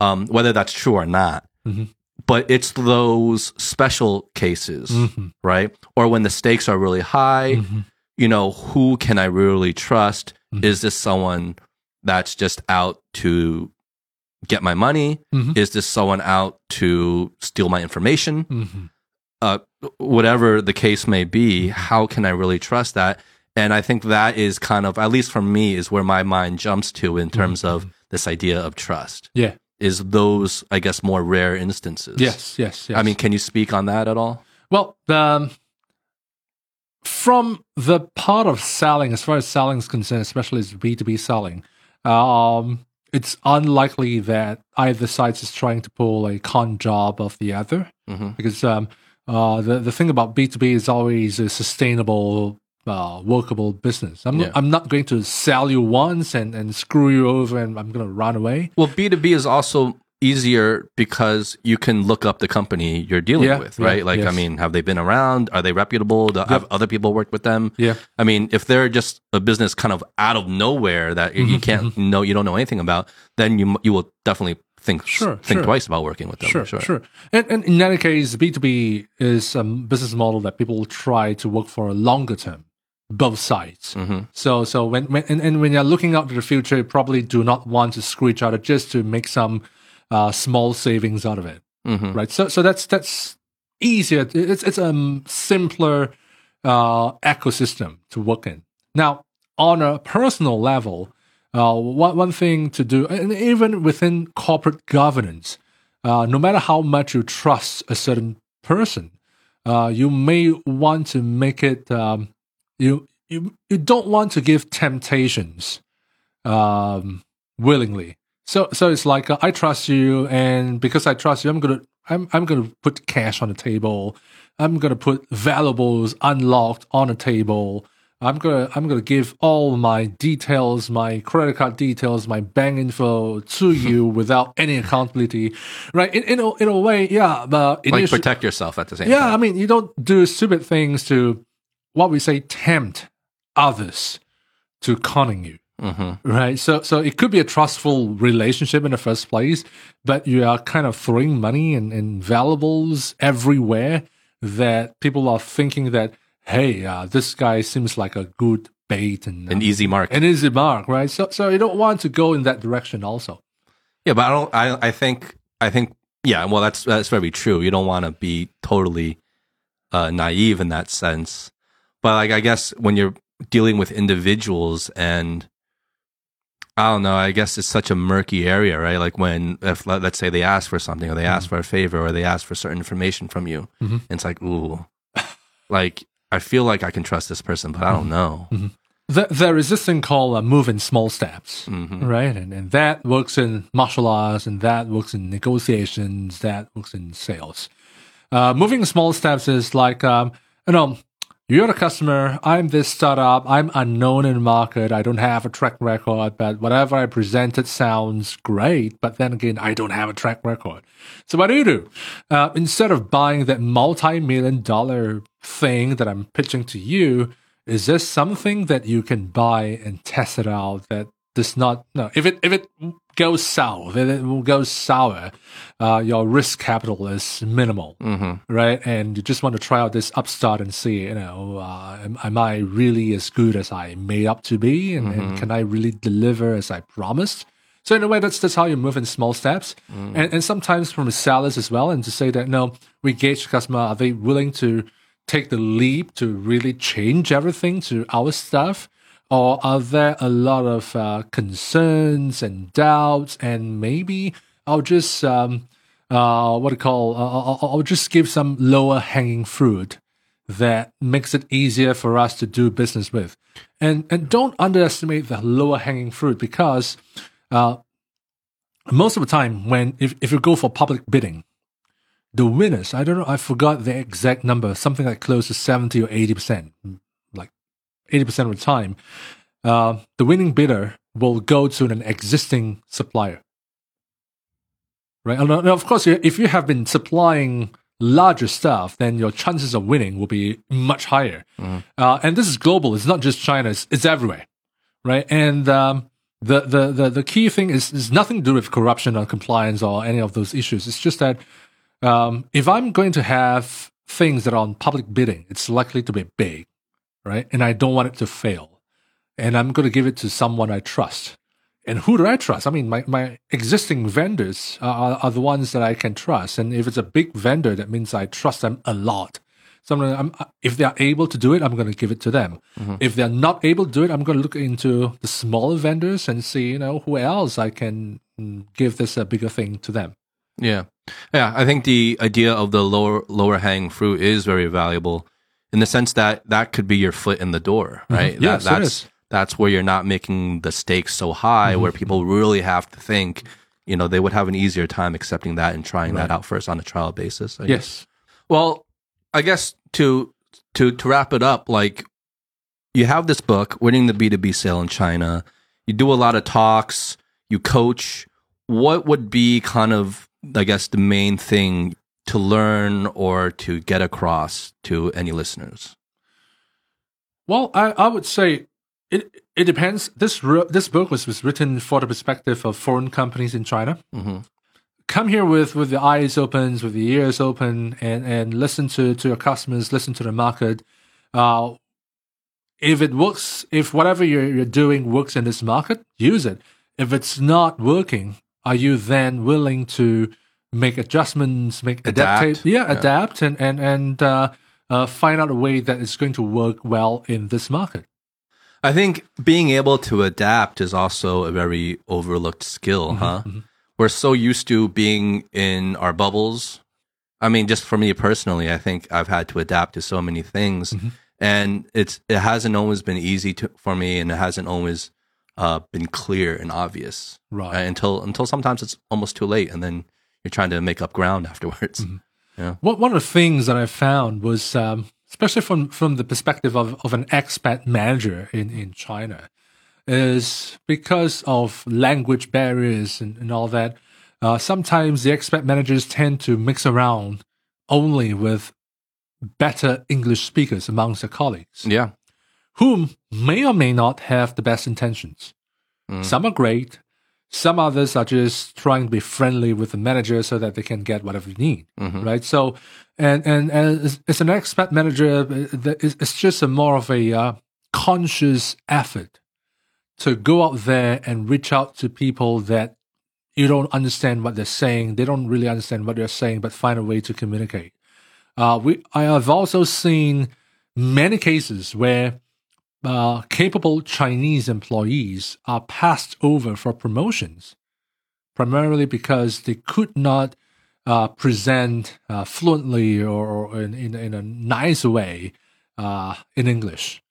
um, whether that's true or not. But it's those special cases, Mm-hmm. right? Or when the stakes are really high, you know, who can I really trust? Mm-hmm. Is this someone that's just out to get my money? Mhm. Is this someone out to steal my information? Mm-hmm. uh, whatever the case may be, how can I really trust that? And I think that is kind of, at least for me, is where my mind jumps to in terms of this idea of trust. Yeah. Is those, I guess, more rare instances? Yes, yes, yes. I mean, can you speak on that at all? Well, um, from the part of selling, as far as selling is concerned, especially as B2B selling, um, it's unlikely that either side is trying to pull a con job of the other. Mhm. Because um, uh, the, the thing about B2B is always a sustainable, uh, workable business. I'm, Yeah. I'm not going to sell you once and, and screw you over and I'm going to run away. Well, B2B is also easier because you can look up the company you're dealing Yeah, with, yeah, right? like, I mean, have they been around? Are they reputable? Do, Have other people worked with them? Yeah. I mean, if they're just a business kind of out of nowhere that you- Mm-hmm, you can't know, you don't know anything about, then you you will definitely think Sure, think sure. twice about working with them. Sure, sure. And, and in any case, B2B is a business model that people try to work for a longer term, both sides. Mhm. So, so when, when and, and when you're looking out to the future, you probably do not want to screw each other just to make some uh, small savings out of it, Mhm. right? So, so that's that's easier. It's it's a simpler uh, ecosystem to work in. Now, on a personal level, uh, one one thing to do, and even within corporate governance, uh, no matter how much you trust a certain person, uh, you may want to make it. Um, you you you don't want to give temptations um, willingly. So so it's like uh, I trust you, and because I trust you, I'm gonna I'm I'm gonna put cash on the table. I'm gonna put valuables unlocked on the table. I'm gonna I'm gonna give all my details, my credit card details, my bank info to you without any accountability, right? In in a, in a way, yeah. But Like initially- protect yourself at the same yeah, time. I mean, you don't do stupid things to what we say tempt others to conning you, hmm right? So, so it could be a trustful relationship in the first place, but you are kind of throwing money and, and valuables everywhere that people are thinking that, hey, uh, this guy seems like a good bait and An easy mark. an easy mark, right? So, so you don't want to go in that direction, also. Yeah, but I don't. I I think I think yeah. Well, that's that's very true. You don't want to be totally uh, naive in that sense. But like, I guess when you're dealing with individuals and I don't know. I guess it's such a murky area, right? Like when, if let- let's say they ask for something, or they ask for a favor, or they ask for certain information from you, Mhm. and it's like, ooh, like I feel like I can trust this person, but I don't know. There, there is this thing called uh, move in small steps, Mhm. right? And, and that works in martial arts, and that works in negotiations, that works in sales. Uh, moving in small steps is like, um, you know, you're a customer. I'm this startup. I'm unknown in the market. I don't have a track record, but whatever I presented sounds great. But then again, I don't have a track record. So what do you do? Uh, instead of buying that multi-million dollar thing that I'm pitching to you, is there something that you can buy and test it out that does not no if it if it goes south if it will go sour uh, your risk capital is minimal Mm-hmm. right? And you just want to try out this upstart and see you know uh, am, am i really as good as i made up to be? And, and can i really deliver as i promised? So in a way that's that's how you move in small steps. And, and sometimes from sellers as well and to say that no we gauge the customer are they willing to take the leap to really change everything to our stuff or are there a lot of uh, concerns and doubts? And maybe i'll just um, uh, what do you call uh, I'll, I'll just give some lower hanging fruit that makes it easier for us to do business with. And and don't underestimate the lower hanging fruit because uh, most of the time when if, if you go for public bidding the winners i don't know i forgot the exact number something like close to 70 or 80 percent. like 80 percent of the time uh, the winning bidder will go to an existing supplier. Right? And, uh, of course if you have been supplying larger stuff then your chances of winning will be much higher. Uh, and this is global. It's not just china. It's, it's everywhere. Right? And um, the, the, the, the key thing is, is nothing to do with corruption or compliance or any of those issues. It's just that um, if I'm going to have things that are on public bidding, it's likely to be big, right? And I don't want it to fail. And I'm going to give it to someone I trust. And who do I trust? I mean, my, my existing vendors are, are the ones that I can trust. And if it's a big vendor, that means I trust them a lot. So I'm, if they are able to do it, I'm going to give it to them. Mm-hmm. If they're not able to do it, I'm going to look into the smaller vendors and see, you know, who else I can give this a bigger thing to them. Yeah. Yeah. I think the idea of the lower lower hanging fruit is very valuable in the sense that that could be your foot in the door, right? Mm-hmm. Yes, that, that's is. Mm-hmm. that's where you're not making the stakes so high where people really have to think, you know, they would have an easier time accepting that and trying that out first on a trial basis. I guess. Yes. Well, I guess to to to wrap it up, like you have this book, winning the B two B sale in China. You do a lot of talks. You coach. What would be kind of, I guess, the main thing to learn or to get across to any listeners? Well, I, I would say it it depends. This this book was, was written for the perspective of foreign companies in China. Mm-hmm. Come here with, with the eyes open, with the ears open, and, and listen to, to your customers, listen to the market. Uh, if it works, if whatever you're, you're doing works in this market, use it. If it's not working, are you then willing to make adjustments, make Adapt. yeah, Yeah. adapt, and and and uh, uh, find out a way that is going to work well in this market? I think being able to adapt is also a very overlooked skill, huh? We're so used to being in our bubbles. I mean, just for me personally, I think I've had to adapt to so many things, and it's it hasn't always been easy to, for me, and it hasn't always uh, been clear and obvious Right. uh, until until sometimes it's almost too late, and then you're trying to make up ground afterwards. One one of the things that I found was, um, especially from from the perspective of, of an expat manager in, in China, is because of language barriers and, and all that. Uh, sometimes the expat managers tend to mix around only with better English speakers amongst their colleagues, Yeah, whom may or may not have the best intentions. Some are great. Some others are just trying to be friendly with the manager so that they can get whatever they need, right? So, and and, and as, as an expat manager, uh, it's it's just a more of a uh, conscious effort to go out there and reach out to people that you don't understand what they're saying. They don't really understand what they're saying, but find a way to communicate. Uh, we I have also seen many cases where uh, capable Chinese employees are passed over for promotions, primarily because they could not uh, present uh, fluently or, or in, in, in a nice way uh, in English.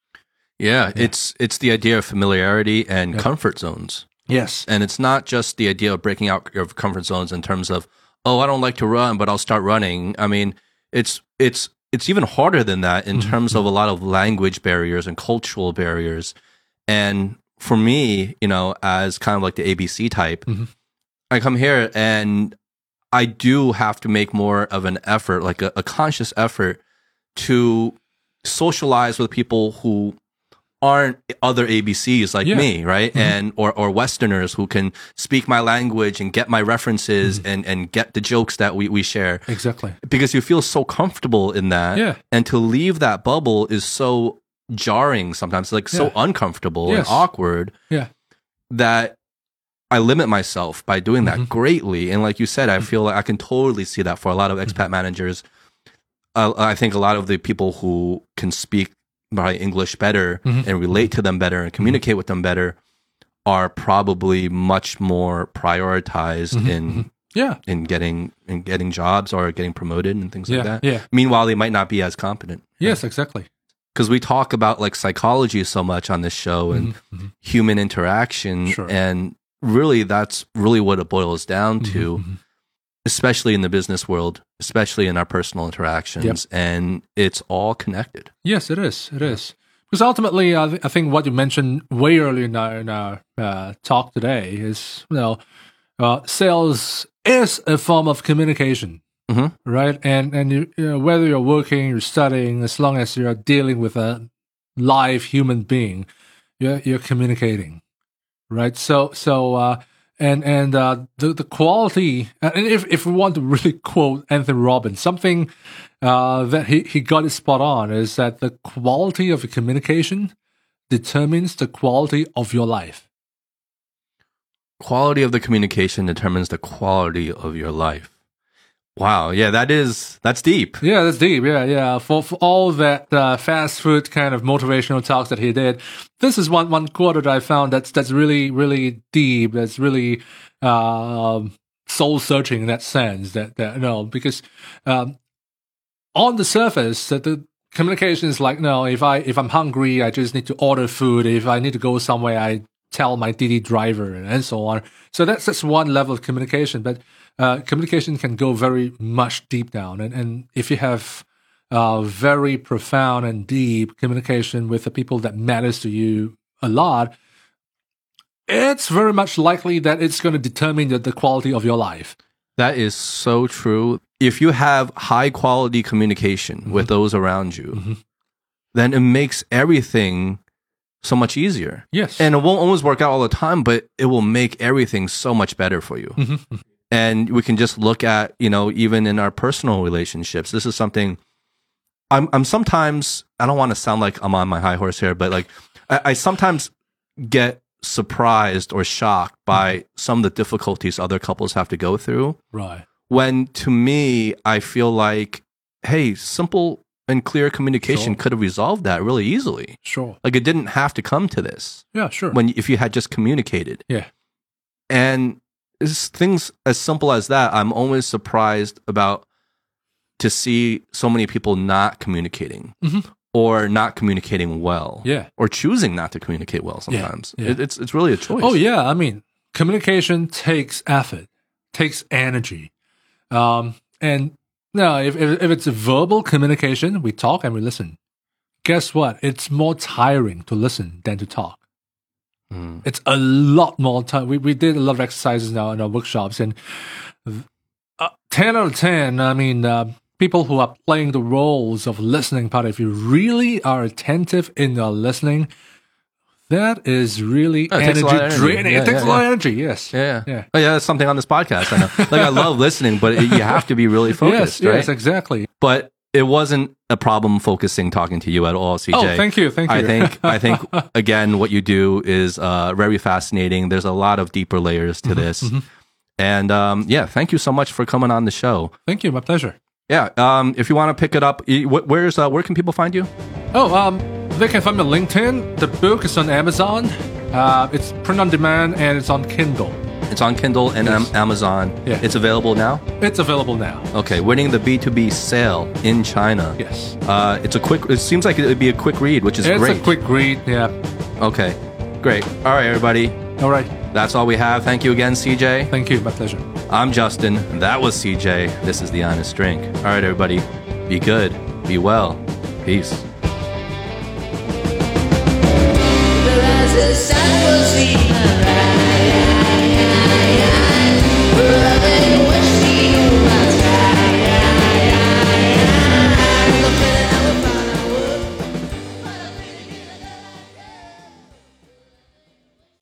yeah, It's it's the idea of familiarity and comfort zones. Yes. And it's not just the idea of breaking out your comfort zones in terms of, oh, I don't like to run, but I'll start running. I mean, it's it's it's even harder than that in mm-hmm. terms of a mm-hmm. lot of language barriers and cultural barriers. And for me, you know, as kind of like the ABC type, mm-hmm. I come here and I do have to make more of an effort, like a, a conscious effort to socialize with people who aren't other ABCs like Yeah. Mm-hmm. me, right? And or or Westerners who can speak my language and get my references Mm-hmm. and and get the jokes that we we share Exactly. because you feel so comfortable in that. Yeah. And to leave that bubble is so jarring sometimes, like so uncomfortable Yes. and awkward Yeah. that I limit myself by doing that Mhm. greatly. And like you said, I feel like I can totally see that for a lot of Mm-hmm. expat managers. Uh, I think a lot of the people who can speak probably English better Mhm. and relate to them better and communicate with them better are probably much more prioritized Mhm. in Yeah. in getting in getting jobs or getting promoted and things Yeah. like that. Yeah. Meanwhile, they might not be as competent. Yes, exactly. Because we talk about like psychology so much on this show and Mhm, mhm. human interaction. Sure. And really, that's really what it boils down to. Especially in the business world, especially in our personal interactions. And it's all connected. Yes, it is. It is. Because ultimately, I, th- I think what you mentioned way earlier in our, in our uh, talk today is, you know, uh, sales is a form of communication, Mhm. right? And and you, you know, whether you're working, you're studying, as long as you're dealing with a live human being, you're you're communicating, right? So so uh, and and uh, the the quality, and if if we want to really quote Anthony Robbins, something uh, that he, he got it spot on is that the quality of your communication determines the quality of your life. Quality of the communication determines the quality of your life. Wow. Yeah, that is, that's deep. Yeah, that's deep. Yeah, yeah. For for all that uh, fast food kind of motivational talks that he did, this is one one quarter that I found that's that's really really deep. That's really um, soul searching in that sense. That that know because um, on the surface that the communication is like no if I if I'm hungry I just need to order food. If I need to go somewhere I tell my Didi driver and, and so on. So that's that's one level of communication, but uh, communication can go very much deep down. And, and if you have uh, very profound and deep communication with the people that matters to you a lot, it's very much likely that it's going to determine the, the quality of your life. That is so true. If you have high quality communication with those around you, Mhm. then it makes everything so much easier. Yes. And it won't always work out all the time, but it will make everything so much better for you. Mhm. And we can just look at, you know, even in our personal relationships. This is something I'm I'm sometimes I don't want to sound like I'm on my high horse here, but like I, I sometimes get surprised or shocked by mm-hmm. some of the difficulties other couples have to go through right. when to me I feel like, hey, simple and clear communication Sure. could have resolved that really easily. Sure. Like it didn't have to come to this Yeah, sure. when if you had just communicated. yeah. And things as simple as that, I'm always surprised about to see so many people not communicating Mhm. or not communicating well. Yeah. Or choosing not to communicate well sometimes. yeah. It, it's it's really a choice. Oh yeah, I mean, communication takes effort, takes energy, um, and now if, if if it's a verbal communication, we talk and we listen. Guess what? It's more tiring to listen than to talk. Mm. It's a lot more time. We we did a lot of exercises now in our workshops, and uh, ten out of ten. I mean. Uh, People who are playing the roles of listening part, if you really are attentive in your listening, that is really takes energy, a lot of energy. draining. Yeah, it takes yeah, a lot yeah. of energy. Yes. Yeah. Yeah. Oh, yeah, that's something on this podcast. I know. like I love listening, but it, you have to be really focused, yes. right? Yes. Exactly. But it wasn't a problem focusing talking to you at all, CJ. Oh, thank you. Thank you. I think I think again what you do is uh, very fascinating. There's a lot of deeper layers Mm-hmm, to this. And um, yeah, thank you so much for coming on the show. thank you. My pleasure. Yeah, um, if you want to pick it up, where's uh, where can people find you? Oh, um, they can find me on LinkedIn. The book is on Amazon. Uh, it's print on demand and it's on Kindle. It's on Kindle and Yes. Amazon. Yeah. It's available now. It's available now. Okay, winning the B2B sale in China. Yes. Uh, it's a quick. It seems like it would be a quick read, which is It's great. a quick read. Yeah. okay, great. All right, everybody. All right. That's all we have. Thank you again, CJ. Thank you. My pleasure. I'm Justin. That was CJ. This is the Honest Drink. All right, everybody. Be good. Be well. Peace.